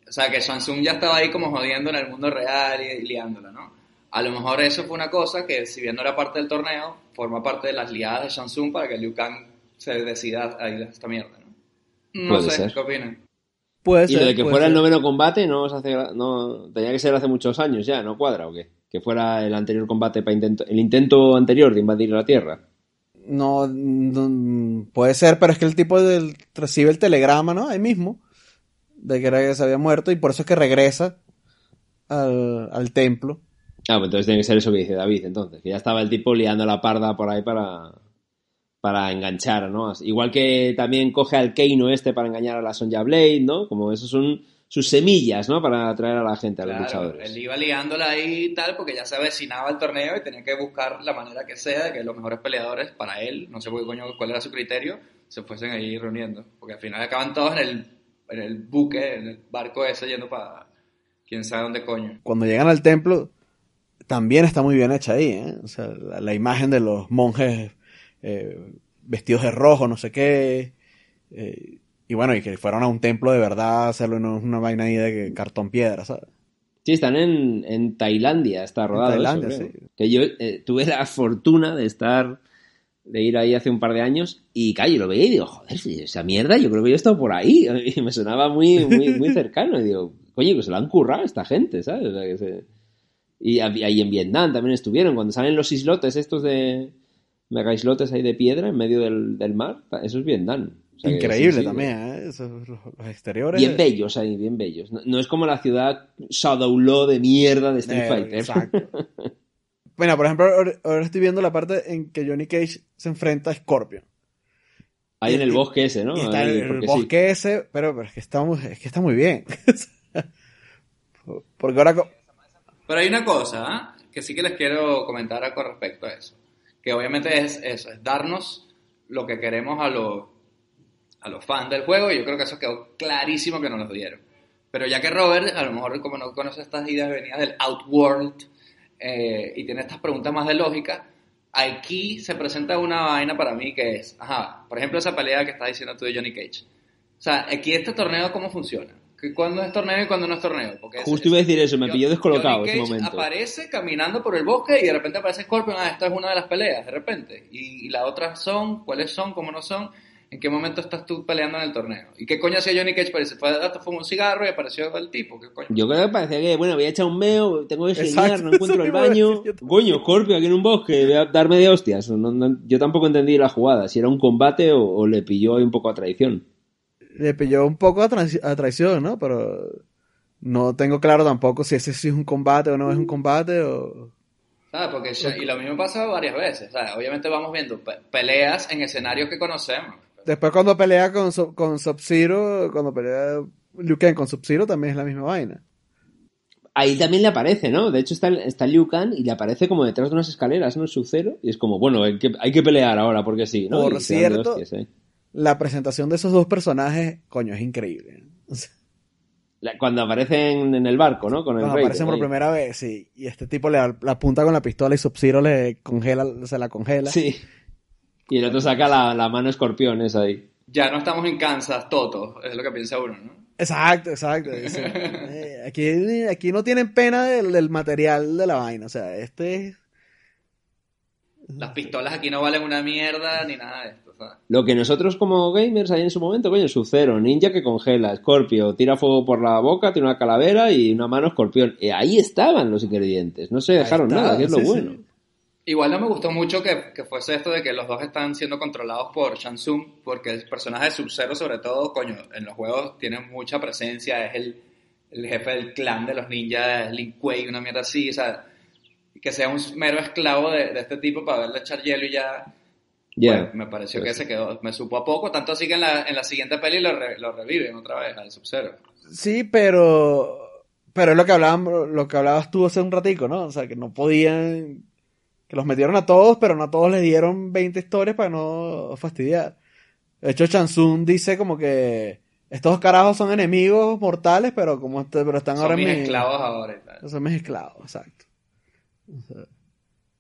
O sea, que Shansung ya estaba ahí como jodiendo en el mundo real y, y liándola, ¿no? A lo mejor eso fue una cosa que, si bien no era parte del torneo, forma parte de las liadas de Shansung para que Liu Kang se decida a ir a esta mierda, ¿no? No Puede sé, ser. ¿qué opinan? Puede Y ser. lo de que fuera el noveno combate no hace, no tenía que ser hace muchos años ya, ¿no cuadra o qué? Que fuera el anterior combate para intento, el intento anterior de invadir la Tierra. No, puede ser, pero es que el tipo recibe el telegrama, ¿no? Ahí mismo, de que era que se había muerto y por eso es que regresa al, al templo. Ah, pues entonces tiene que ser eso que dice David, entonces, que ya estaba el tipo liando la parda por ahí para, para enganchar, ¿no? Igual que también coge al Keino este para engañar a la Sonja Blade, ¿no? Como esos son sus semillas, ¿no? Para atraer a la gente, a los Claro, luchadores. él iba liándola ahí y tal porque ya se avecinaba el torneo y tenía que buscar la manera que sea de que los mejores peleadores para él, no sé por qué coño cuál era su criterio, se fuesen ahí reuniendo. Porque al final acaban todos en el, en el buque, en el barco ese yendo para quién sabe dónde coño. Cuando llegan al templo, también está muy bien hecha ahí, ¿eh? O sea, la, la imagen de los monjes eh, vestidos de rojo, no sé qué. eh, y bueno, y que fueron a un templo de verdad, hacerlo no es una vaina ahí de cartón piedra, ¿sabes? Sí, están en, en Tailandia, está rodado eso, Tailandia, sí. Que yo eh, tuve la fortuna de estar, de ir ahí hace un par de años y, callo, lo veía y digo, joder, esa mierda, yo creo que yo he estado por ahí. Y me sonaba muy, muy, muy cercano. Y digo, coño, que se lo han currado esta gente, ¿sabes? O sea, que se, Y ahí en Vietnam también estuvieron. Cuando salen los islotes estos de... Mega islotes ahí de piedra en medio del, del mar. Eso es Vietnam. O sea que Increíble sí, sí, también, ¿eh? Esos- los, exteriores. Bien bellos ahí, bien bellos. No, no es como la ciudad Shadowlaw de mierda de Street Eh, Fighter. Exacto. bueno, por ejemplo, ahora, estoy viendo la parte en que Johnny Cage se enfrenta a Scorpion. Ahí en el bosque ese, ¿no? Está Ahí, el, el sí. bosque ese, pero, pero es, que está muy, es que está muy bien. Porque ahora... Pero hay una cosa ¿ah? que sí que les quiero comentar con respecto a eso. Que obviamente es eso, es darnos lo que queremos a los, a los fans del juego y yo creo que eso quedó clarísimo que nos lo dieron. Pero ya que Robert, a lo mejor como no conoce estas ideas venidas del Outworld eh, y tiene estas preguntas más de lógica, aquí se presenta una vaina para mí que es, ajá, por ejemplo esa pelea que estás diciendo tú de Johnny Cage. O sea, aquí este torneo, ¿cómo funciona? ¿Que ¿Cuándo es torneo y cuándo no es torneo? Porque Justo iba a decir eso, me pilló descolocado Johnny ese Cage momento. aparece caminando por el bosque y de repente aparece Scorpion. Ah, esta es una de las peleas, de repente. Y, y las otras son, ¿cuáles son? ¿Cómo no son? ¿En qué momento estás tú peleando en el torneo? ¿Y qué coño hacía Johnny Cage? Parece, fue, hasta fumó un cigarro y apareció el tipo. ¿Qué coño? Yo creo que parecía que, bueno, voy a echar un meo, tengo que geniar, no encuentro el baño. Coño, Scorpio aquí en un bosque, voy a darme de hostias. No- no- yo tampoco entendí la jugada, si era un combate o, o le pilló ahí un poco a traición. Le pilló un poco a, traici- a traición, ¿no? Pero no tengo claro tampoco si ese sí es un combate o no es un combate o... ¿Sabes? Porque y lo mismo pasa varias veces. ¿sabes? Obviamente vamos viendo pe- peleas en escenarios que conocemos. Después cuando pelea con, con Sub-Zero, cuando pelea Liu Kang con Sub-Zero también es la misma vaina. Ahí también le aparece, ¿no? De hecho está, está Liu Kang y le aparece como detrás de unas escaleras, ¿no? Sub-Zero. Y es como, bueno, hay que, hay que pelear ahora porque sí, ¿no? Por Y cierto, hostias, ¿eh? La presentación de esos dos personajes, coño, es increíble. O sea, La- Cuando aparecen en el barco, ¿no? Con el Cuando rey. aparecen por ahí. primera vez, sí. Y este tipo le la apunta con la pistola y Sub-Zero le congela, se la congela. Sí. Y el otro saca la, la mano escorpión esa ahí. Ya no estamos en Kansas, Toto, es lo que piensa uno, ¿no? Exacto, exacto. Dice, eh, aquí, aquí no tienen pena del, del material de la vaina. O sea, este es... Las pistolas aquí no valen una mierda ni nada de esto, ¿sabes? Lo que nosotros como gamers ahí en su momento, coño, Sub-Zero, ninja que congela, Scorpio, tira fuego por la boca, tiene una calavera y una mano escorpión. Y ahí estaban los ingredientes, no se dejaron está, nada, que es lo sí, sí. Igual no me gustó mucho que, que fuese esto de que los dos están siendo controlados por Shansung, porque el personaje de Sub-Zero, sobre todo, coño, en los juegos tiene mucha presencia, es el, el jefe del clan de los ninjas, Lin Kuei, una mierda así, o sea, que sea un mero esclavo de, de este tipo para verle echar hielo y ya. Ya. bueno, me pareció que se quedó, me supo a poco, tanto así que en la, en la siguiente peli lo, re- lo reviven otra vez al Sub-Zero. Sí, pero... Pero es lo que hablábamos, lo que hablabas tú hace un ratico, ¿no? O sea, que no podían... Que los metieron a todos, pero no a todos les dieron 20 historias para no fastidiar. De hecho, Chansung dice como que... Estos carajos son enemigos mortales, pero como este- pero están ahora Son mis en mi- esclavos ahora tal. Son mis esclavos, exacto. O sea,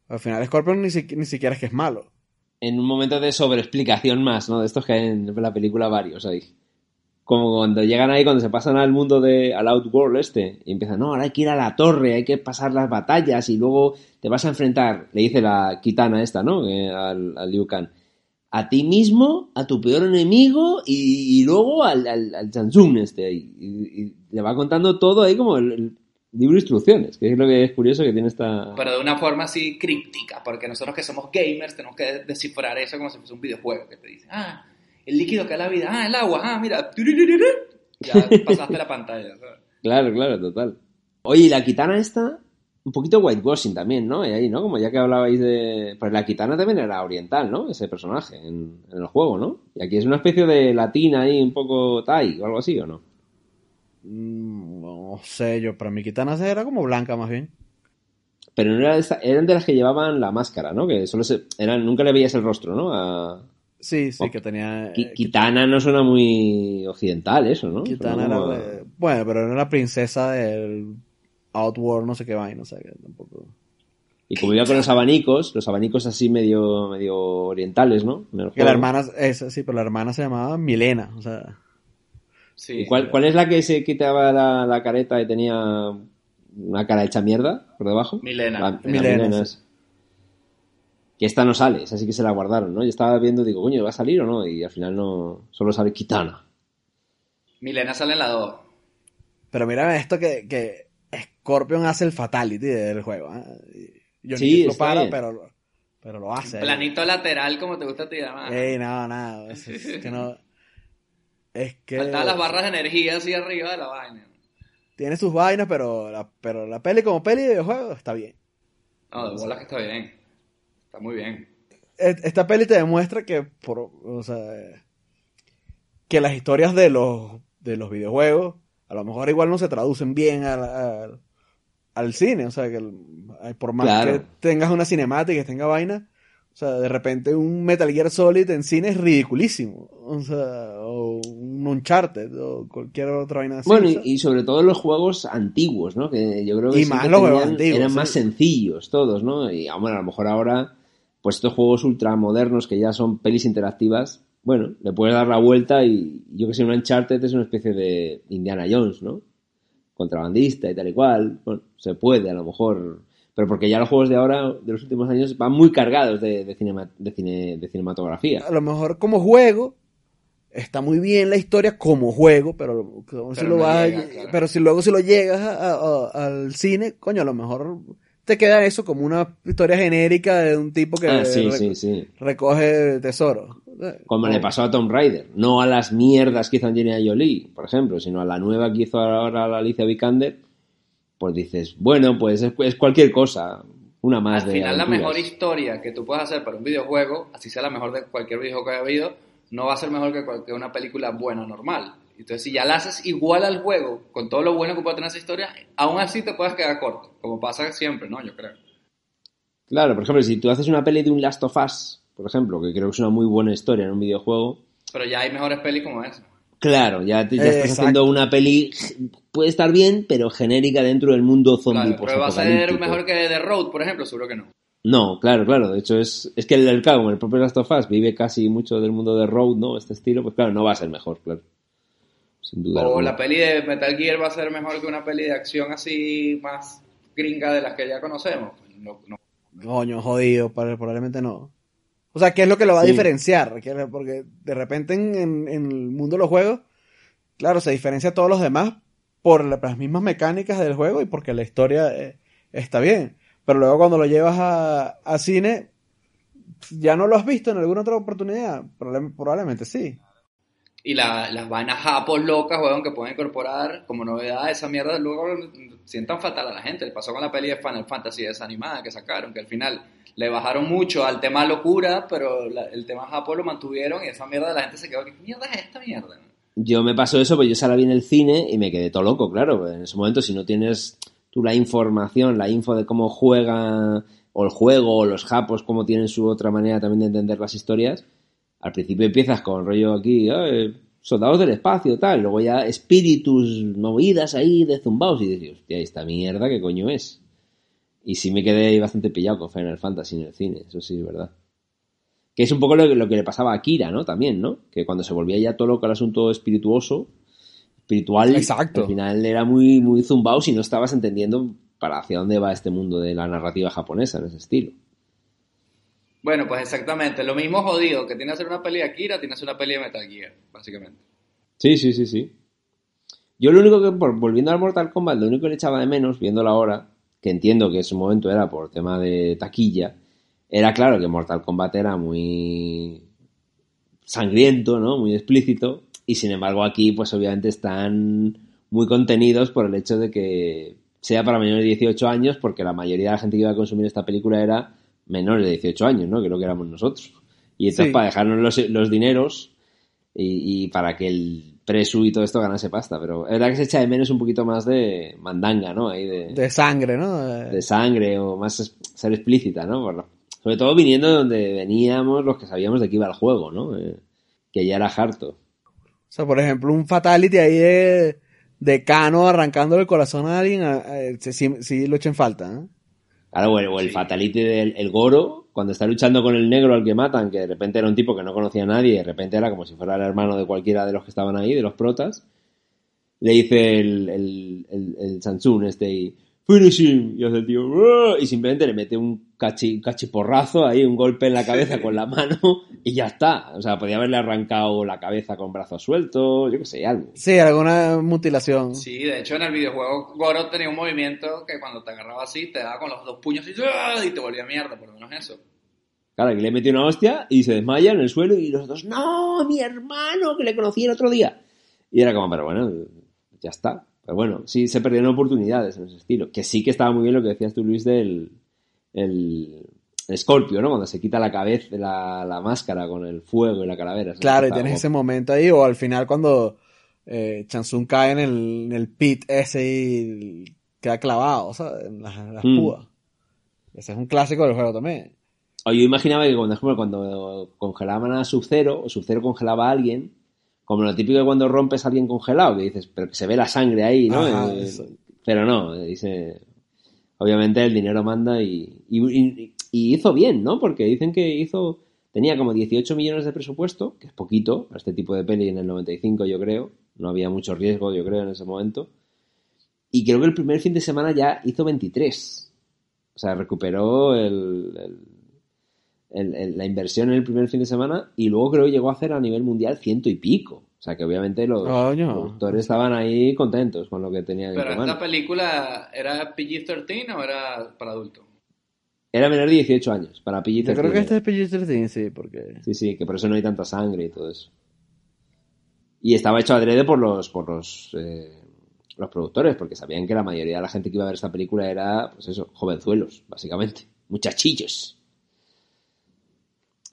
al final Scorpion ni, si- ni siquiera es que es malo. En un momento de sobreexplicación más, ¿no? De estos que hay en la película varios ahí. Como cuando llegan ahí, cuando se pasan al mundo de, al Outworld este, y empiezan, no, ahora hay que ir a la torre, hay que pasar las batallas y luego te vas a enfrentar, le dice la Kitana esta, ¿no? Eh, al, al Liu Kang. A ti mismo, a tu peor enemigo y, y luego al, al, al Shansung este ahí. Y, y le va contando todo ahí como el, el libro de instrucciones, que es lo que es curioso que tiene esta... Pero de una forma así críptica, porque nosotros que somos gamers tenemos que descifrar eso como si fuese un videojuego que te dice, ah, el líquido que es la vida, ah, el agua, ah, mira, ya pasaste la pantalla. ¿sabes? Claro, claro, total. Oye, y la Kitana esta, un poquito whitewashing también, ¿no? Y ahí, ¿no? Como ya que hablabais de... Pues la Kitana también era oriental, ¿no? Ese personaje en, en el juego, ¿no? Y aquí es una especie de latina ahí, un poco Thai o algo así, ¿o no? Mm, No sé, yo para mi Kitana era como blanca más bien. Pero no era esta- eran de las que llevaban la máscara, ¿no? Que solo se... Eran, nunca le veías el rostro, ¿no? A... Sí, sí, Oh. que tenía... Eh, Kitana no suena muy occidental eso, ¿no? Kitana era... como eh, Bueno, pero era la princesa del Outworld, no sé qué vaina, o sea que tampoco... Y como iba con los abanicos, los abanicos así medio, medio orientales, ¿no? Que la hermana, esa, sí, pero la hermana se llamaba Milena, o sea... Sí. ¿Y cuál, cuál es la que se quitaba la, la careta y tenía una cara hecha mierda por debajo? Milena. La- la Milena, Milena sí. Que esta no sale, esa sí que se la guardaron, ¿no? Yo estaba viendo, digo, coño, ¿va a salir o no? Y al final no, solo sale Kitana. Milena sale en la 2. Pero mira esto que, que Scorpion hace el fatality del juego. ¿eh? Johnny Sí, lo para, bien. pero, pero lo hace. Planito lateral, como te gusta a ti, además. Ey, no, no, es, es que no. Es que Faltaban las barras de energía así arriba de la vaina. tiene sus vainas, pero la, pero la peli como peli de videojuego está bien. No, de bolas que está bien. Está muy bien. Esta peli te demuestra que, por, o sea, que las historias de los, de los videojuegos a lo mejor igual no se traducen bien al, cine. O sea, que el- por más Claro. que tengas una cinemática y tenga vaina, o sea, de repente un Metal Gear Solid en cine es ridiculísimo. O sea, o un Uncharted o cualquier otra vaina así. Bueno, y, y sobre todo los juegos antiguos, ¿no? Que yo creo que Y más los tenían- antiguos, eran sí. más sencillos todos, ¿no? Y ah, bueno, a lo mejor ahora, pues estos juegos ultramodernos que ya son pelis interactivas, bueno, le puedes dar la vuelta y yo que sé, un Uncharted es una especie de Indiana Jones, ¿no? Contrabandista y tal y cual. Bueno, se puede a lo mejor. Pero porque ya los juegos de ahora, de los últimos años, van muy cargados de, de, cinema- de, cine, de cinematografía. a lo mejor como juego está muy bien la historia como juego, pero, como si lo no vas a- llega, claro. pero si luego si lo llegas a- a- al cine, coño, a lo mejor te queda eso como una historia genérica de un tipo que Ah, sí, re- sí, sí. recoge tesoros. Como le pasó a Tomb Raider. No a las mierdas que hizo Angelina Jolie, por ejemplo, sino a la nueva que hizo ahora la Alicia Vikander. Pues dices, bueno, pues es, es cualquier cosa. Una más Al de. final, la mejor historia que tú puedas hacer para un videojuego, así sea la mejor de cualquier videojuego que haya habido, no va a ser mejor que cualquier una película buena normal. Entonces, si ya la haces igual al juego, con todo lo bueno que puede tener esa historia, aún así te puedes quedar corto, como pasa siempre, ¿no? Yo creo. Claro, por ejemplo, si tú haces una peli de un Last of Us, por ejemplo, que creo que es una muy buena historia en un videojuego. Pero ya hay mejores pelis como esa. Claro, ya, te- ya estás exacto. haciendo una peli. Puede estar bien, pero genérica dentro del mundo zombie Claro, pero va a ser mejor que The Road, por ejemplo, seguro que no. No, claro, claro. De hecho, es, es que el, el, el propio Last of Us vive casi mucho del mundo de Road, ¿no? Este estilo, pues claro, no va a ser mejor, claro. Sin duda. O alguna. la peli de Metal Gear va a ser mejor que una peli de acción así más gringa de las que ya conocemos. No, no. Coño, jodido, probablemente no. O sea, ¿qué es lo que lo va a Sí. diferenciar? ¿Qué- Porque de repente en, en- en el mundo de los juegos, claro, se diferencia a todos los demás por la- las mismas mecánicas del juego y porque la historia eh, está bien. Pero luego cuando lo llevas a, a cine, ¿ya no lo has visto en alguna otra oportunidad? Probable- probablemente sí. Y la- las vainas japos locas, weón, que pueden incorporar como novedad esa mierda, luego sientan fatal a la gente. Le pasó con la peli de Final Fantasy desanimada que sacaron, que al final le bajaron mucho al tema locura, pero la- el tema japo lo mantuvieron y esa mierda la gente se quedó, ¿qué mierda es esta mierda? Yo me pasó eso, pues yo se la vi en el cine y me quedé todo loco, claro. En ese momento, si no tienes tú la información, la info de cómo juega o el juego o los japos, cómo tienen su otra manera también de entender las historias, al principio empiezas con rollo aquí, "Eh, soldados del espacio, tal, luego ya espíritus, movidas ahí de zumbaos y dices, hostia, esta mierda, ¿qué coño es? Y sí me quedé ahí bastante pillado con Final Fantasy en el cine, eso sí es verdad. Que es un poco lo que, lo que le pasaba a Kira, ¿no? También, ¿no? Que cuando se volvía ya todo loco el asunto espirituoso, espiritual, Exacto. al final era muy, muy zumbado si no estabas entendiendo para hacia dónde va este mundo de la narrativa japonesa en ese estilo. Bueno, pues exactamente, lo mismo jodido que tiene que hacer una peli de Akira, tiene hacer una peli de Metal Gear, básicamente. Sí, sí, sí, sí. Yo lo único que, volviendo al Mortal Kombat, lo único que le echaba de menos, viéndolo ahora, que entiendo que en su momento era por tema de taquilla, era claro que Mortal Kombat era muy sangriento, ¿no? Muy explícito, y sin embargo aquí, pues obviamente están muy contenidos por el hecho de que sea para menores de 18 años, porque la mayoría de la gente que iba a consumir esta película era menores de 18 años, ¿no? Creo que éramos nosotros. Y entonces Sí. para dejarnos los, los dineros y, y para que el presu y todo esto ganase pasta, pero es verdad que se echa de menos un poquito más de mandanga, ¿no? Ahí de, De sangre, ¿no? Eh, de sangre o más es- ser explícita, ¿no? Por lo- sobre todo viniendo de donde veníamos los que sabíamos de qué iba el juego, ¿no? Eh, que ya era harto. O sea, por ejemplo, un fatality ahí de, de Cano arrancando el corazón a alguien, a- sí, lo echen falta, ¿eh? Claro, o el, o el fatality del el Goro, cuando está luchando con el negro al que matan, que de repente era un tipo que no conocía a nadie, y de repente era como si fuera el hermano de cualquiera de los que estaban ahí, de los protas, le dice el, el, el, este, y, finish him. Y hace el tío, "Uah", y simplemente le mete un cachi, cachiporrazo ahí, un golpe en la cabeza con la mano y ya está. O sea, podía haberle arrancado la cabeza con brazos sueltos, yo qué sé, algo. Sí, alguna mutilación. Sí, de hecho en el videojuego Goro tenía un movimiento que cuando te agarraba así, te daba con los dos puños y, ¡ah! y te volvía mierda, por lo menos eso. Claro, aquí le metió una hostia y se desmaya en el suelo y los dos, no, mi hermano, que le conocí el otro día. Y era como, pero bueno, ya está. Pero bueno, sí se perdieron oportunidades en ese estilo. Que sí que estaba muy bien lo que decías tú, Luis, del el, el Scorpio, ¿no? Cuando se quita la cabeza, la, la máscara con el fuego y la calavera. Claro, y tienes ese momento ahí, o al final cuando eh, Chansung cae en el, en el pit ese y queda clavado, ¿sabes? En las, en las Mm. púas. Ese es un clásico del juego también. O yo imaginaba que, por ejemplo, cuando congelaban a Sub-Zero, o Sub-Zero congelaba a alguien, como lo típico de cuando rompes a alguien congelado, que dices, pero que se ve la sangre ahí, ¿no? Ajá, Eh, pero no, dice, obviamente el dinero manda y, y, y- y hizo bien, ¿no? Porque dicen que hizo, tenía como 18 millones de presupuesto, que es poquito para este tipo de peli en el 95, yo creo. No había mucho riesgo, yo creo, en ese momento. Y creo que el primer fin de semana ya hizo 23. O sea, recuperó el, el- el- el- la inversión en el primer fin de semana y luego creo que llegó a hacer a nivel mundial ciento y pico. O sea, que obviamente los productores estaban ahí contentos con lo que tenían Pero en esta película, ¿era PG-13 o era para adultos? Era menor de 18 años, para PG-13. Yo creo que este es PG-13, sí, porque... Sí, sí, que por eso no hay tanta sangre y todo eso. Y estaba hecho adrede por los, por los, eh, los productores, porque sabían que la mayoría de la gente que iba a ver esta película era, pues eso, jovenzuelos, básicamente. Muchachillos.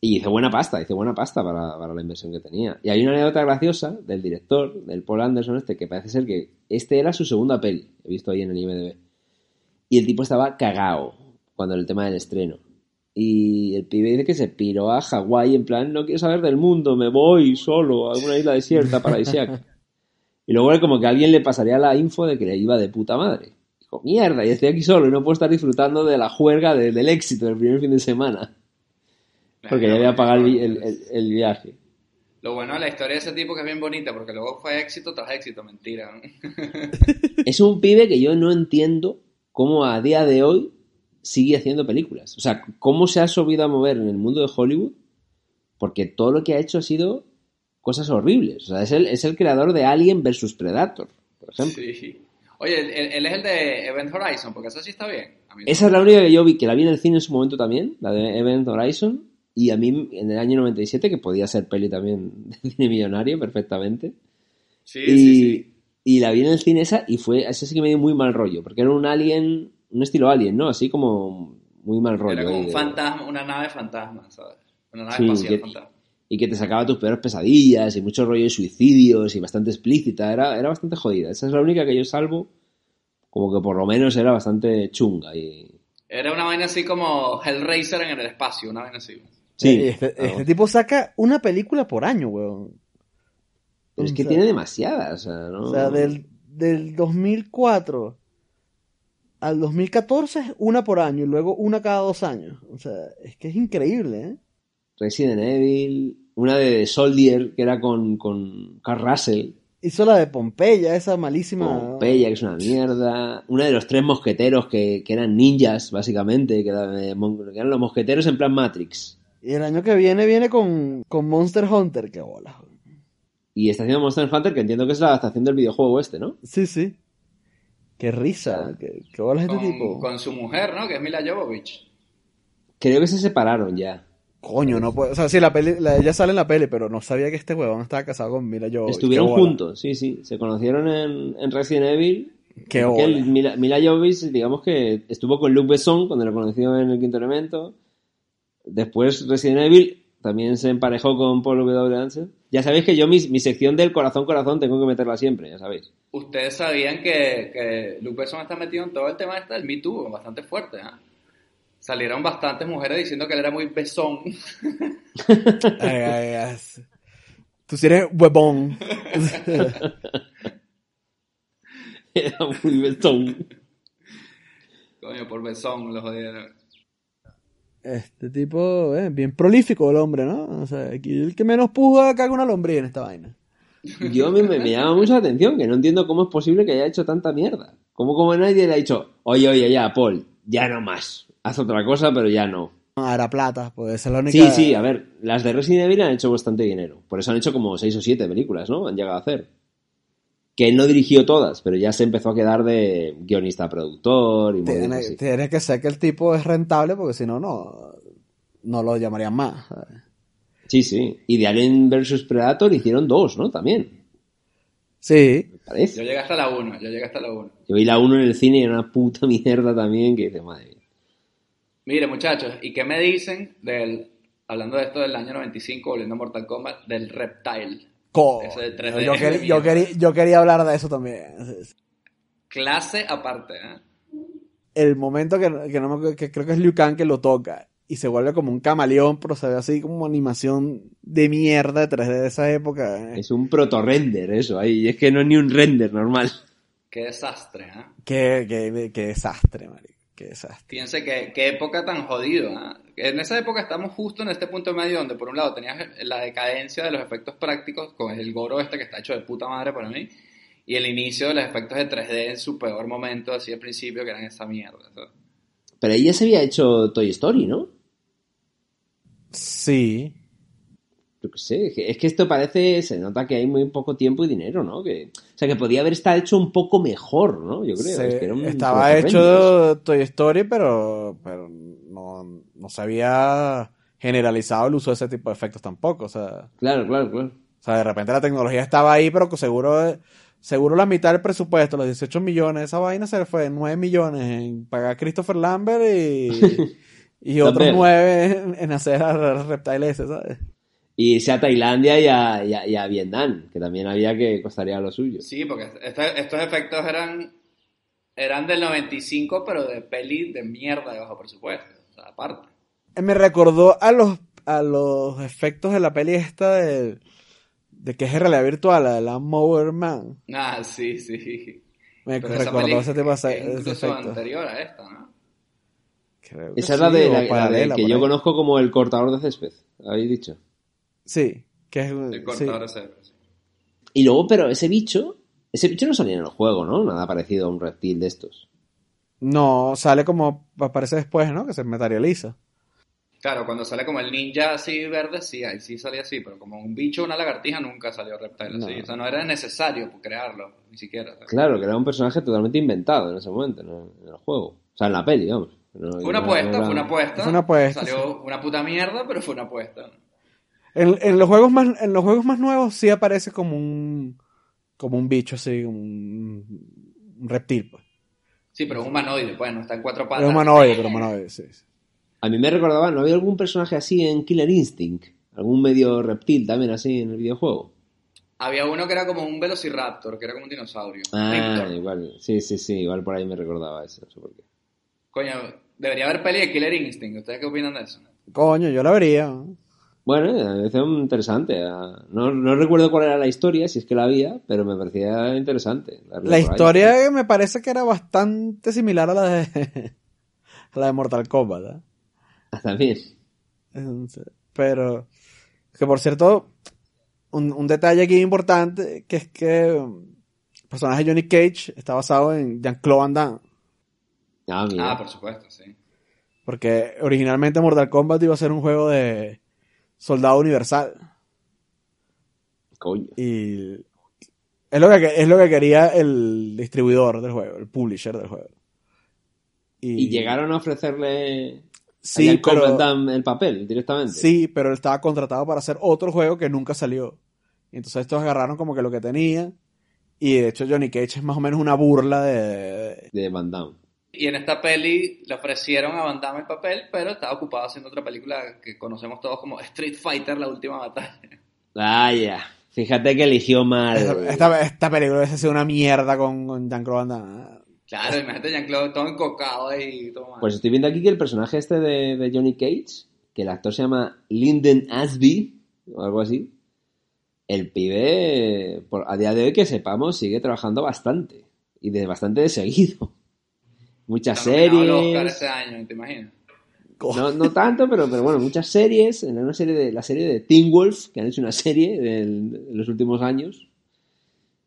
Y hizo buena pasta, hizo buena pasta para, para la inversión que tenía. Y hay una anécdota graciosa del director, del Paul Anderson este, que parece ser que este era su segunda peli, he visto ahí en el IMDb. Y el tipo estaba cagao cuando el tema del estreno. Y el pibe dice que se piró a Hawái en plan, no quiero saber del mundo, me voy solo a una isla desierta paradisíaca. y luego era como que alguien le pasaría la info de que le iba de puta madre. Dijo, mierda, y estoy aquí solo y no puedo estar disfrutando de la juerga de- del éxito del primer fin de semana. Porque ya pagado el, vi- el- el- el viaje. Lo bueno de la historia de ese tipo que es bien bonita, porque luego fue éxito tras éxito, mentira. ¿no? Es un pibe que yo no entiendo cómo a día de hoy sigue haciendo películas. O sea, cómo se ha subido a mover en el mundo de Hollywood, porque todo lo que ha hecho ha sido cosas horribles. O sea, es el, es el creador de Alien vs Predator, por ejemplo. Sí. Oye, él, es el de Event Horizon, porque eso sí está bien. A mí no. Esa es la única que yo vi, que la vi en el cine en su momento también, la de Event Horizon, y a mí en el año 97, que podía ser peli también de cine millonario perfectamente, Sí, y, sí, sí. y la vi en el cine esa y fue, ese sí que me dio muy mal rollo, porque era un alien, un estilo alien, ¿no? Así como muy mal rollo. Era como un de- fantasma, una nave fantasma, ¿sabes? Una nave Sí, espacial que- fantasma. y que te sacaba tus peores pesadillas y mucho rollo de suicidios y bastante explícita, era, era bastante jodida. Esa es la única que yo salvo, como que por lo menos era bastante chunga y... Era una vaina así como Hellraiser en el espacio, una vaina así. Sí, Eh, este, este tipo saca una película por año, weón. pero es que o sea- tiene demasiadas, o sea, ¿no? O sea, del, del 2004 al 2014 es una por año y luego una cada dos años. O sea, es que es increíble, ¿eh? Resident Evil, una de Soldier que era con, con Carl Russell, Hizo la de Pompeya, esa malísima. Pompeya, que es una mierda, una de los tres mosqueteros que, que eran ninjas, básicamente, que eran los mosqueteros en plan Matrix. Y el año que viene viene con, con Monster Hunter, qué bola. Y está haciendo Monster Hunter, que entiendo que es la adaptación del videojuego este, ¿no? Sí, sí. Qué risa, qué, qué bola es este tipo. con su mujer, ¿no? Que es Mila Jovovich. Creo que se separaron ya. Coño, no puede. O sea, sí, la peli, la- ella sale en la peli, pero no sabía que este huevón estaba casado con Mila Jovovich. Estuvieron juntos, sí, sí. Se conocieron en, en Resident Evil. Qué bola. Mila, Mila Jovovich, digamos que estuvo con Luke Besson cuando lo conoció en el quinto elemento. Después Resident Evil también se emparejó con Paul W. Anderson. Ya sabéis que yo mi, mi sección del corazón corazón tengo que meterla siempre, ya sabéis. Ustedes sabían que, que Luke Besson está metido en todo el tema este del Me Too, bastante fuerte, ¿ah? Salieron bastantes mujeres diciendo que él era muy besón. Ay, ay, ay. Tú sí eres huevón. Era muy Besson. Coño, por besón lo jodieron. Este tipo es bien prolífico el hombre, ¿no? O sea, aquí el que menos puja caga una lombriz en esta vaina. yo me, me, me llama mucho la atención, que no entiendo cómo es posible que haya hecho tanta mierda. Como como nadie le ha dicho, oye, oye, ya, Paul, ya no más. Haz otra cosa, pero ya no. Ah, era plata, pues esa es la única. Sí, sí, a ver, las de Resident Evil han hecho bastante dinero. Por eso han hecho como seis o siete películas, ¿no? Han llegado a hacer. Que él no dirigió todas, pero ya se empezó a quedar de guionista productor y Tiene, así. tiene que ser que el tipo es rentable porque si no, no, no lo llamarían más. ¿sabes? Sí, sí. Y de Alien vs Predator hicieron dos, ¿no? También, Sí. Yo llegué hasta la 1, yo llegué hasta la 1. Yo vi la uno en el cine y era una puta mierda también que dice, madre mía. Mire, muchachos, ¿y qué me dicen del, hablando de esto del año 95, volviendo a Mortal Kombat, del Reptile? Co- Eso de 3D. yo, quería, yo, quería, yo quería hablar de eso también. Clase aparte, ¿eh? El momento que, que, no me- que creo que es Liu Kang que lo toca y se vuelve como un camaleón, pero se ve así como animación de mierda de 3D de esa época. ¿eh? Es un proto-render eso, ahí. Es que no es ni un render normal. Qué desastre, ¿eh? Qué, qué, qué desastre, marico. Qué desastre. Fíjense que, qué época tan jodido. ¿ah? En esa época estamos justo en este punto medio donde por un lado tenías la decadencia de los efectos prácticos con el goro este que está hecho de puta madre para mí y el inicio de los efectos de 3D en su peor momento, así al principio, que eran esa mierda. ¿sabes? Pero ahí ya se había hecho Toy Story, ¿no? Sí. Yo qué sé, es que- es que esto parece, se nota que hay muy poco tiempo y dinero, ¿no? Que, o sea, que podía haber estado hecho un poco mejor, ¿no? Yo creo. Es que era un estaba hecho Toy Story, pero, pero no, no se había generalizado el uso de ese tipo de efectos tampoco. O sea, Claro, claro, claro. o sea de repente la tecnología estaba ahí, pero que seguro, seguro la mitad del presupuesto, los 18 millones, esa vaina se le fue 9 millones en pagar a Christopher Lambert y, y otros También. 9 en, en hacer a Reptile ese, ¿sabes? Y irse a Tailandia y a, y a- y a Vietnam, que también había que costaría lo suyo. Sí, porque este- estos efectos eran, eran del 95, pero de peli de mierda de bajo presupuesto. O sea, aparte. Eh, Me recordó a los, a los efectos de la peli esta de, de que es en realidad virtual, la de la Mower Man. Ah, sí, sí. Me Pero esa recordó peli ese tipo de, incluso efectos. anterior a esta, ¿no? Creo que Esa es sí, la de, la, la de que yo ahí. conozco como el cortador de césped, habéis dicho. Sí, que es El sí. cortador de cebra, sí. Y luego, pero ese bicho, ese bicho no salía en el juego, ¿no? Nada parecido a un reptil de estos. No, sale como aparece después, ¿no? Que se materializa. Claro, cuando sale como el ninja así verde, sí, ahí sí salía así, pero como un bicho o una lagartija nunca salió Reptile así. No. O sea, no era necesario crearlo, ni siquiera. Claro, que era un personaje totalmente inventado en ese momento, ¿no? en el juego. O sea, en la peli, vamos. No- Fue una apuesta, no era- fue una apuesta. Fue una apuesta, Salió una puta mierda, pero fue una apuesta. En, en los juegos más, en los juegos más nuevos sí aparece como un, como un bicho así, como un, un reptil, pues. Sí, pero es humanoide, pues, no está en cuatro patas. Es humanoide, pero humanoide, sí. sí. A mí me recordaba, ¿no había algún personaje así en Killer Instinct? ¿Algún medio reptil también así en el videojuego? Había uno que era como un velociraptor, que era como un dinosaurio. Ah, Victor. igual. Sí, sí, sí, igual por ahí me recordaba eso, no sé por qué. Coño, debería haber peli de Killer Instinct. ¿Ustedes qué opinan de eso? Coño, yo la vería. ¿No? Bueno, me pareció interesante. ah, No, no recuerdo cuál era la historia, si es que la había, pero me parecía interesante. La ahí. historia me parece que era bastante similar a la de, a la de Mortal Kombat, ¿eh? Ah, También. Entonces, Pero, que por cierto, un, un detalle aquí importante, que es que um, el personaje de Johnny Cage está basado en Jean-Claude Van Damme. Ah, mira. Ah, por supuesto, sí. Porque originalmente Mortal Kombat iba a ser un juego de soldado universal. Coño. Y es lo que, es lo que quería el distribuidor del juego, el publisher del juego. Y llegaron a ofrecerle Sí, Jack pero- el papel directamente. Sí, pero él estaba contratado para hacer otro juego que nunca salió. Y entonces estos agarraron como que lo que tenía. Y de hecho Johnny Cage es más o menos una burla de... De Van Damme. Y en esta peli le ofrecieron a Van Damme el papel, pero estaba ocupado haciendo otra película que conocemos todos como Street Fighter, la última batalla. Vaya. Fíjate que eligió mal. Esta, esta, esta película hubiese sido una mierda con, con Jean-Claude Van Damme. Claro, imagínate Jean-Claude todo encocado ahí y todo mal. Pues estoy viendo aquí que el personaje este de, de Johnny Cage, que el actor se llama Lyndon Asby, o algo así, el pibe, por- a día de hoy que sepamos, sigue trabajando bastante. Y de bastante de seguido. Muchas series. ese año, ¿te imaginas? No, no tanto, pero, pero bueno, muchas series. En una serie de, la serie de Teen Wolf, que han hecho una serie de los últimos años.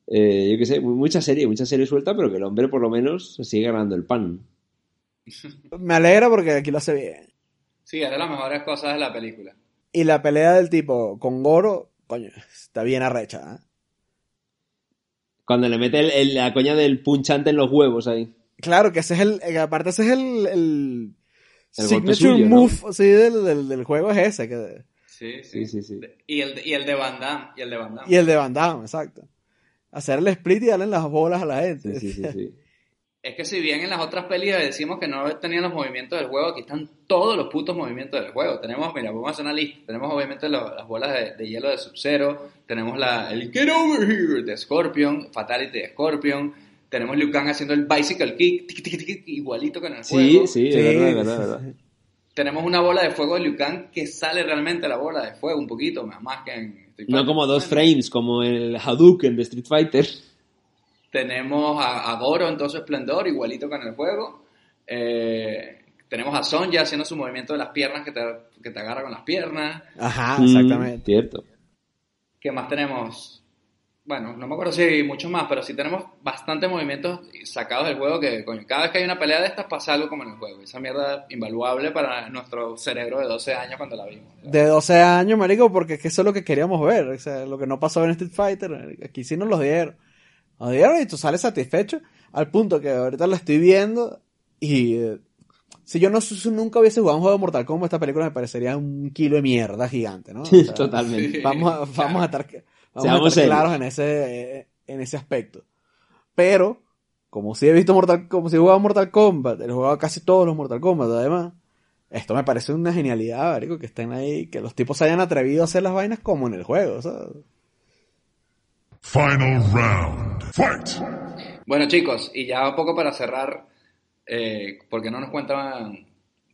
Eh, yo qué sé, mu- mucha serie, mucha serie suelta, pero que el hombre por lo menos se sigue ganando el pan. Me alegra porque aquí lo hace bien. Sí, era de las mejores cosas de la película. Y la pelea del tipo con Goro, coño, está bien arrecha. ¿eh? Cuando le mete el- el- la coña del punchante en los huevos ahí. Claro que ese es el, que aparte ese es el, el, El signature suyo, ¿no? move sí, del, del, del juego es ese. Que, Sí, Sí, sí, sí. Y el, y el de Van Damme. Y el de Van Damme. y el de Van Damme, exacto. Hacer el split y darle las bolas a la gente. Sí, sí, sí, sí. Es que si bien en las otras pelis decimos que no tenían los movimientos del juego, aquí están todos los putos movimientos del juego. Tenemos, mira, vamos a hacer una lista. Tenemos obviamente lo- las bolas de, de hielo de Sub-Zero, tenemos la, el Get Over Here de Scorpion, Fatality de Scorpion, tenemos Liu Kang haciendo el Bicycle Kick, igualito que en el Sí, juego. sí, es Sí. verdad, es verdad, es verdad. Tenemos una bola de fuego de Liu Kang que sale realmente la bola de fuego un poquito, más que en Street No Fighter. como dos frames, como el Hadouken de Street Fighter. Tenemos a, a Goro en todo su esplendor, igualito que en el juego. Eh, tenemos a Sonja haciendo su movimiento de las piernas que te, que te agarra con las piernas. Ajá, Mm, exactamente. cierto. ¿Qué más tenemos? Bueno, no me acuerdo si hay muchos más, pero sí tenemos bastantes movimientos sacados del juego que, coño, cada vez que hay una pelea de estas pasa algo como en el juego. Esa mierda invaluable para nuestro cerebro de 12 años cuando la vimos. De 12 años, marico, porque es que eso es lo que queríamos ver. O sea, lo que no pasó en Street Fighter, aquí sí nos lo dieron. Nos dieron y tú sales satisfecho al punto que ahorita lo estoy viendo y eh, si yo no si nunca hubiese jugado un juego de Mortal Kombat, esta película me parecería un kilo de mierda gigante, ¿no? O sea, Totalmente. Vamos a, vamos a estar, vamos Seamos claros en ese, eh, en ese aspecto. Pero, como si he visto Mortal, como si he jugado Mortal Kombat, he jugado casi todos los Mortal Kombat, además, esto me parece una genialidad, marico, que estén ahí, que los tipos se hayan atrevido a hacer las vainas como en el juego, ¿sabes? Final round. Fight! Bueno, chicos, y ya un poco para cerrar, eh, porque no nos cuentan un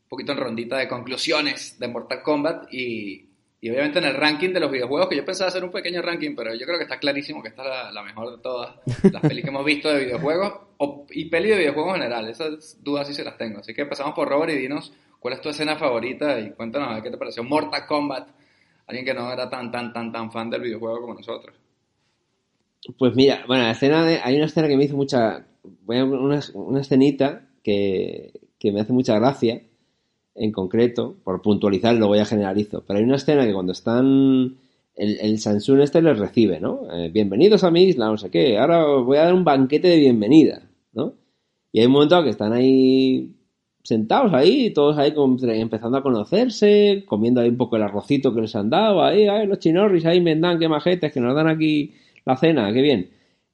poquito en rondita de conclusiones de Mortal Kombat y, y obviamente en el ranking de los videojuegos, que yo pensaba hacer un pequeño ranking, pero yo creo que está clarísimo que esta es la, la mejor de todas las pelis que hemos visto de videojuegos o- y peli de videojuegos en general. Esas dudas sí se las tengo. Así que empezamos por Robert y dinos cuál es tu escena favorita y cuéntanos a ver qué te pareció Mortal Kombat. Alguien que no era tan, tan, tan, tan fan del videojuego como nosotros. Pues mira, bueno, la escena de, hay una escena que me hizo mucha, voy a una, una escenita que, que me hace mucha gracia, en concreto, por puntualizar, luego ya generalizo, pero hay una escena que cuando están, el, el este les recibe, ¿no? Eh, bienvenidos a mi isla, no sé qué, ahora voy a dar un banquete de bienvenida, ¿no? Y hay un momento que están ahí sentados ahí, todos ahí empezando a conocerse, comiendo ahí un poco el arrocito que les han dado, ahí, ahí los chinorris, ahí me dan, qué majetes, que nos dan aquí la cena, qué bien.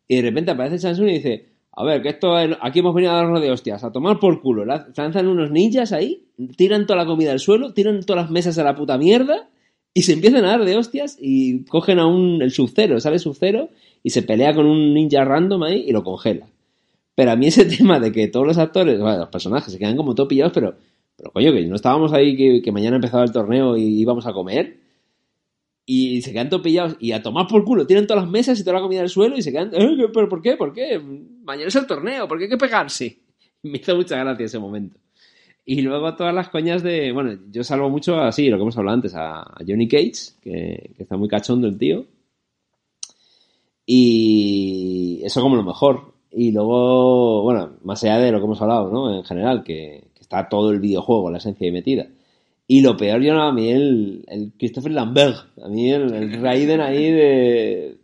Y de repente aparece Samsung y dice, a ver, que esto, es- aquí hemos venido a darnos de hostias, a tomar por culo. La- Lanzan unos ninjas ahí, tiran toda la comida al suelo, tiran todas las mesas a la puta mierda y se empiezan a dar de hostias y cogen a un, el sub-zero, sale sub-zero y se pelea con un ninja random ahí y lo congela. Pero a mí ese tema de que todos los actores, bueno, los personajes se quedan como todo pillados, pero, pero coño, que no estábamos ahí que, que mañana empezaba el torneo y íbamos a comer. Y se quedan todo pillados y a tomar por culo, tiran todas las mesas y toda la comida al suelo y se quedan, "Eh, ¿pero por qué? ¿Por qué? Mañana es el torneo, ¿por qué hay que pegarse? Me hizo mucha gracia ese momento. Y luego todas las coñas de, bueno, yo salvo mucho así, lo que hemos hablado antes, a, Johnny Cage, que, que está muy cachondo el tío. Y eso como lo mejor. Y luego, bueno, más allá de lo que hemos hablado, ¿no? En general, que, que está todo el videojuego, la esencia ahí metida. Y lo peor, yo no, a mí el, Christopher Lambert, a mí el Raiden ahí de,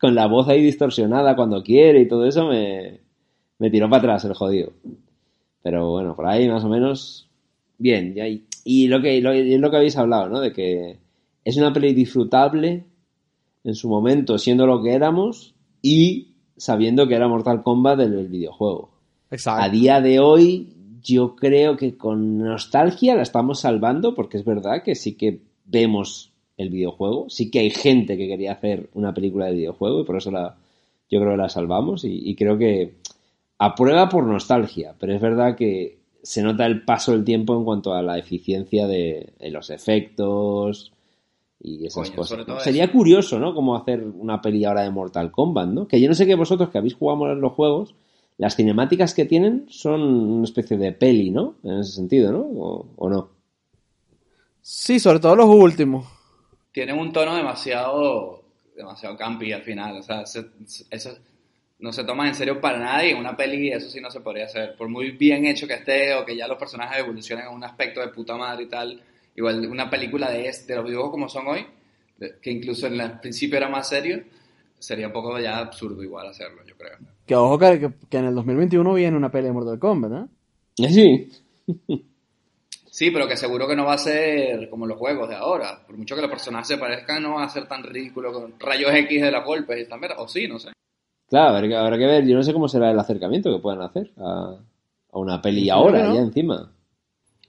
con la voz ahí distorsionada cuando quiere y todo eso me, me tiró para atrás el jodido. Pero bueno, por ahí más o menos bien. Y, y lo que lo, y es lo que habéis hablado, ¿no? De que es una peli disfrutable en su momento siendo lo que éramos y sabiendo que era Mortal Kombat del videojuego. Exacto. A día de hoy yo creo que con nostalgia la estamos salvando porque es verdad que sí que vemos el videojuego, sí que hay gente que quería hacer una película de videojuego y por eso la, yo creo que la salvamos y, y creo que aprueba por nostalgia, pero es verdad que se nota el paso del tiempo en cuanto a la eficiencia de, de los efectos y esas Coño, cosas. Sería curioso, ¿no? Cómo hacer una peli ahora de Mortal Kombat, ¿no? Que yo no sé que vosotros que habéis jugado en los juegos, las cinemáticas que tienen son una especie de peli, ¿no? En ese sentido, ¿no? O, o no. Sí, sobre todo los últimos. Tienen un tono demasiado demasiado campi al final o sea se- se- eso no se toman en serio para nada y en una peli eso sí no se podría hacer. Por muy bien hecho que esté o que ya los personajes evolucionen a un aspecto de puta madre y tal, igual una película de, este, de los videojuegos como son hoy, que incluso en el principio era más serio, sería un poco ya absurdo igual hacerlo, yo creo. Que ojo que, que- en el 2021 viene una pelea de Mortal Kombat, ¿no? Eh, Sí. Sí, pero que seguro que no va a ser como los juegos de ahora. Por mucho que los personajes se parezcan, no va a ser tan ridículo con rayos X de las golpes y. O sí, no sé. Claro, habrá que, habrá que ver. Yo no sé cómo será el acercamiento que puedan hacer a, a una peli ahora, no. ya encima.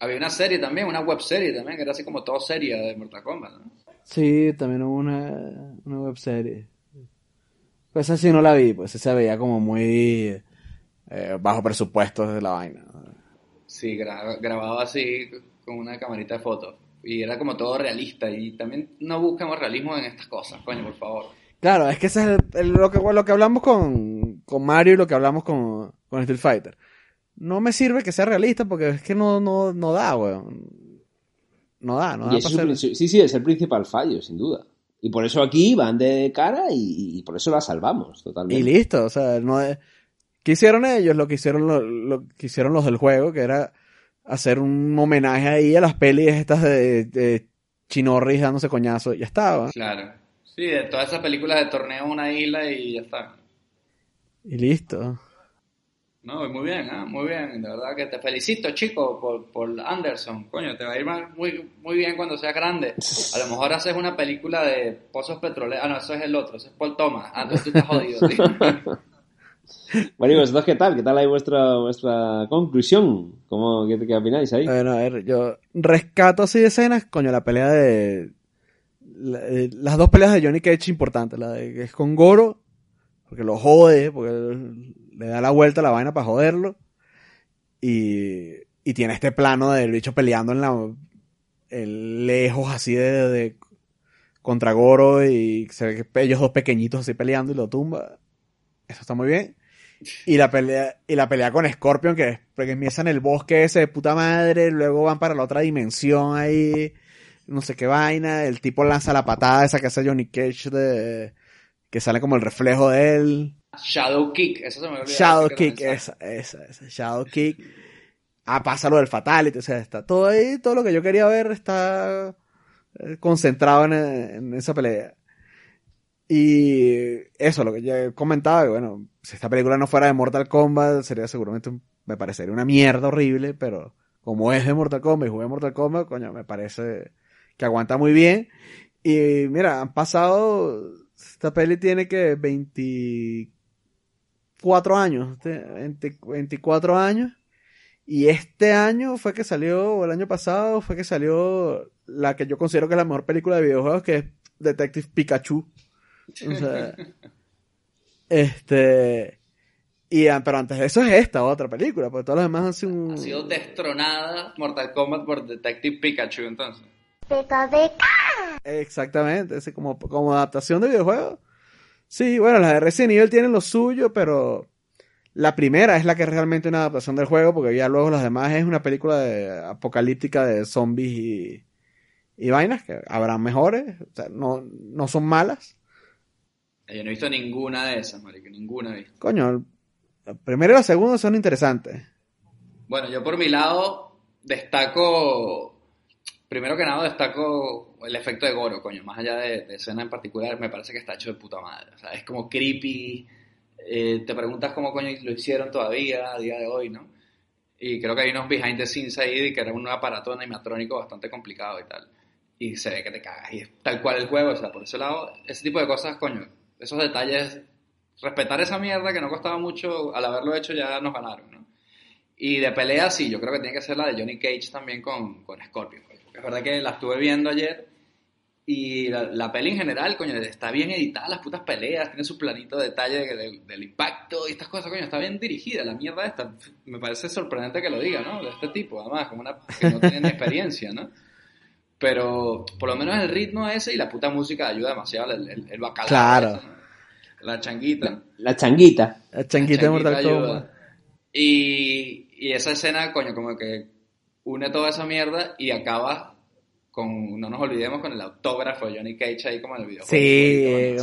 Había una serie también, una web serie también, que era así como todo seria de Mortal Kombat, ¿no? Sí, también hubo una, una webserie. Pues esa sí no la vi, pues esa se veía como muy eh, bajo presupuesto de la vaina. Sí, gra- grabado así con una camarita de fotos. Y era como todo realista. Y también no buscamos realismo en estas cosas, coño, por favor. Claro, es que ese es el- el- lo, que, lo que hablamos con, con Mario y lo que hablamos con, con Street Fighter. No me sirve que sea realista porque es que no, no, no da, weón. No da, no da Y eso para hacer- sí, sí, es el principal fallo, sin duda. Y por eso aquí van de cara y, y por eso la salvamos totalmente. Y listo, o sea, no es... ¿Qué hicieron ellos? Lo que hicieron, lo, lo que hicieron los del juego, que era hacer un homenaje ahí a las pelis estas de, de Chinorris dándose coñazo. y Ya estaba. Claro. Sí, de todas esas películas de torneo en una isla y ya está. Y listo. No, muy bien, ¿ah? muy bien. De verdad que te felicito, chico, por, por Anderson. Coño, te va a ir muy, muy bien cuando seas grande. A lo mejor haces una película de pozos petroleros. Ah, no, eso es el otro, eso es Paul Thomas. Ah, entonces tú estás jodido, tío. Bueno, y vosotros, ¿qué tal? ¿Qué tal ahí vuestra, vuestra conclusión? ¿Cómo, qué, opináis ahí? Bueno, a ver, yo rescato así de escenas, coño, la pelea de... eh, las dos peleas de Johnny Cage importantes, la de que es con Goro, porque lo jode, porque le da la vuelta a la vaina para joderlo, y, y tiene este plano del bicho peleando en la... lejos así de, de- contra Goro y se ve que ellos dos pequeñitos así peleando y lo tumba. Eso está muy bien. Y la pelea, y la pelea con Scorpion, que es porque empiezan en el bosque ese de puta madre, luego van para la otra dimensión ahí, no sé qué vaina, el tipo lanza la patada esa que hace Johnny Cage de, que sale como el reflejo de él. Shadow Kick, eso se me olvidó. Shadow que Kick, esa, esa, esa, Shadow Kick. Ah, pasa lo del Fatality, o sea, está todo ahí, todo lo que yo quería ver está eh, concentrado en, en esa pelea. Y eso, lo que ya comentaba, que bueno, si esta película no fuera de Mortal Kombat, sería seguramente, me parecería una mierda horrible, pero como es de Mortal Kombat y jugué Mortal Kombat, coño, me parece que aguanta muy bien. Y mira, han pasado, esta peli tiene que 24 años, este, 20 24 años. Y este año fue que salió, o el año pasado fue que salió la que yo considero que es la mejor película de videojuegos, que es Detective Pikachu. O sea, este. Y, ah, pero antes de eso es esta otra película, porque todas las demás han sido un. Ha sido destronada Mortal Kombat por Detective Pikachu, entonces. Exactamente, así como, como adaptación de videojuego. Sí, bueno, las de Resident Evil tienen lo suyo, pero la primera es la que es realmente una adaptación del juego, porque ya luego las demás es una película de- apocalíptica de zombies y, y vainas, que habrán mejores, o sea, no, no son malas. Yo no he visto ninguna de esas, marico, ninguna he visto. Coño, la primera y la segunda son interesantes. Bueno, yo por mi lado destaco, primero que nada destaco el efecto de Goro, coño, más allá de, de escena en particular, me parece que está hecho de puta madre. O sea, es como creepy, eh, te preguntas cómo coño lo hicieron todavía a día de hoy, ¿no? Y creo que hay unos behind the scenes ahí que era un aparato animatrónico bastante complicado y tal. Y se ve que te cagas. Y es tal cual el juego, o sea, por ese lado, ese tipo de cosas, coño, esos detalles, respetar esa mierda que no costaba mucho, al haberlo hecho ya nos ganaron, ¿no? Y de pelea, sí, yo creo que tiene que ser la de Johnny Cage también con, con. Porque es verdad que la estuve viendo ayer y la, la peli en general, coño, está bien editada, las putas peleas, tiene su planito de detalle de- del- impacto y estas cosas, coño, está bien dirigida. La mierda esta, me parece sorprendente que lo diga, ¿no? De este tipo, además, como una que no tiene experiencia, ¿no? Pero por lo menos el ritmo ese y la puta música ayuda demasiado, el, el, el bacalao. Claro. ese, ¿no? La changuita. La changuita. La chanquita de Mortal ayuda. Kombat. Y, y esa escena, coño, como que une toda esa mierda y acaba con, no nos olvidemos, con el autógrafo de Johnny Cage ahí como en el videojuego.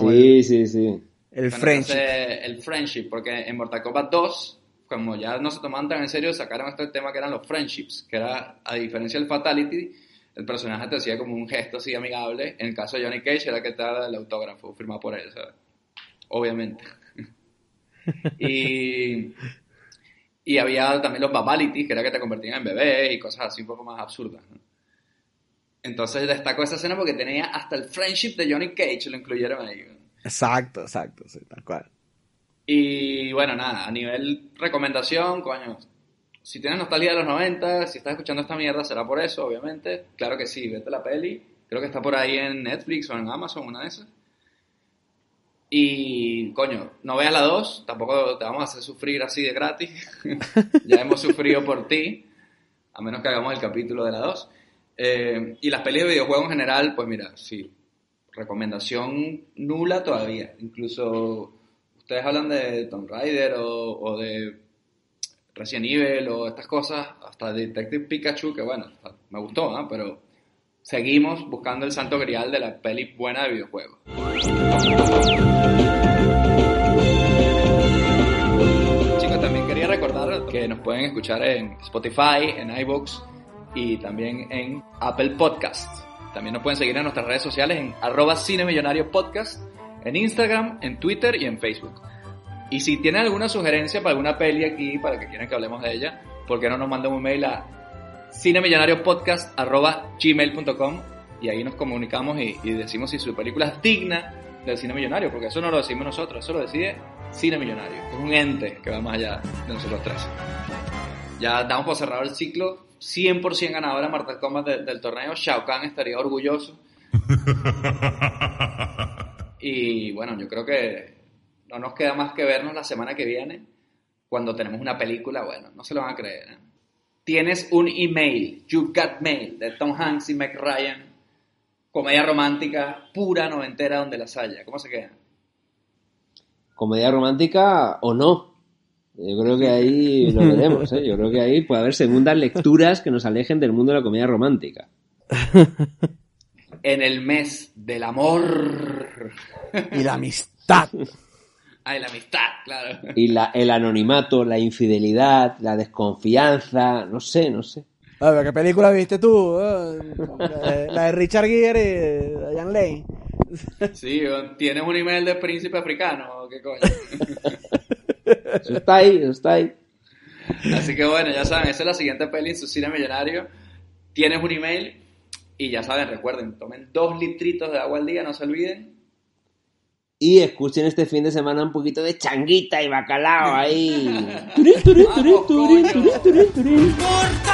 Sí, Sí, sí, sí. El Bueno, friendship. entonces, el friendship, porque en Mortal Kombat 2, como ya no se tomaban tan en serio, sacaron este tema que eran los friendships, que era, a diferencia del Fatality, el personaje te hacía como un gesto así amigable. En el caso de Johnny Cage era que te daba el autógrafo firmado por él, ¿sabes? Obviamente. y, y había también los babalities, que era que te convertían en bebés y cosas así un poco más absurdas. ¿no? Entonces destaco esa escena porque tenía hasta el friendship de Johnny Cage, lo incluyeron ahí. ¿no? Exacto, exacto, sí, tal cual. Y bueno, nada, a nivel recomendación, coño, si tienes nostalgia de los 90, si estás escuchando esta mierda, será por eso, obviamente. Claro que sí, vete la peli. Creo que está por ahí en Netflix o en Amazon, una de esas. Y, coño, no veas la 2, tampoco te vamos a hacer sufrir así de gratis. ya hemos sufrido por ti, a menos que hagamos el capítulo de la 2. Eh, y las pelis de videojuegos en general, pues mira, sí, recomendación nula todavía. Incluso ustedes hablan de Tomb Raider o, o de Resident Evil o estas cosas, hasta Detective Pikachu, que bueno, me gustó, pero seguimos buscando el santo grial de la peli buena de videojuegos. Chicos, también quería recordar que nos pueden escuchar en Spotify, en iVoox y también en Apple Podcasts. También nos pueden seguir en nuestras redes sociales en arroba cinemillonario podcast, en Instagram, en Twitter y en Facebook. Y si tienen alguna sugerencia para alguna peli aquí, para que quieran que hablemos de ella, ¿por qué no nos mandan un mail a cinemillonariopodcast.gmail.com y ahí nos comunicamos y, y decimos si su película es digna del cine millonario, porque eso no lo decimos nosotros, eso lo decide Cine Millonario. Es un ente que va más allá de nosotros tres. Ya damos por cerrado el ciclo. 100% ganadora Mortal Kombat de- del torneo. Shao Kahn estaría orgulloso. Y bueno, yo creo que no nos queda más que vernos la semana que viene cuando tenemos una película. Bueno, no se lo van a creer. ¿eh? Tienes un email, You Got Mail, de Tom Hanks y Meg Ryan. Comedia romántica pura noventera donde las haya. ¿Cómo se queda? Comedia romántica o no. Yo creo que ahí lo veremos, ¿eh? Yo creo que ahí puede haber segundas lecturas que nos alejen del mundo de la comedia romántica. En el mes del amor. Y la amistad. Ay, la amistad, claro. Y la, el anonimato, la infidelidad, la desconfianza, no sé, no sé. A ver, ¿qué película viste tú? eh? La de, la de Richard Gere y Diane Lane. Sí, tienes un email de príncipe africano, ¿qué coño? Eso está ahí, eso está ahí. Así que bueno, ya saben, esa es la siguiente peli en su cine millonario. Tienes un email y ya saben, recuerden, tomen dos litritos de agua al día, no se olviden. Y escuchen este fin de semana un poquito de changuita y bacalao ahí.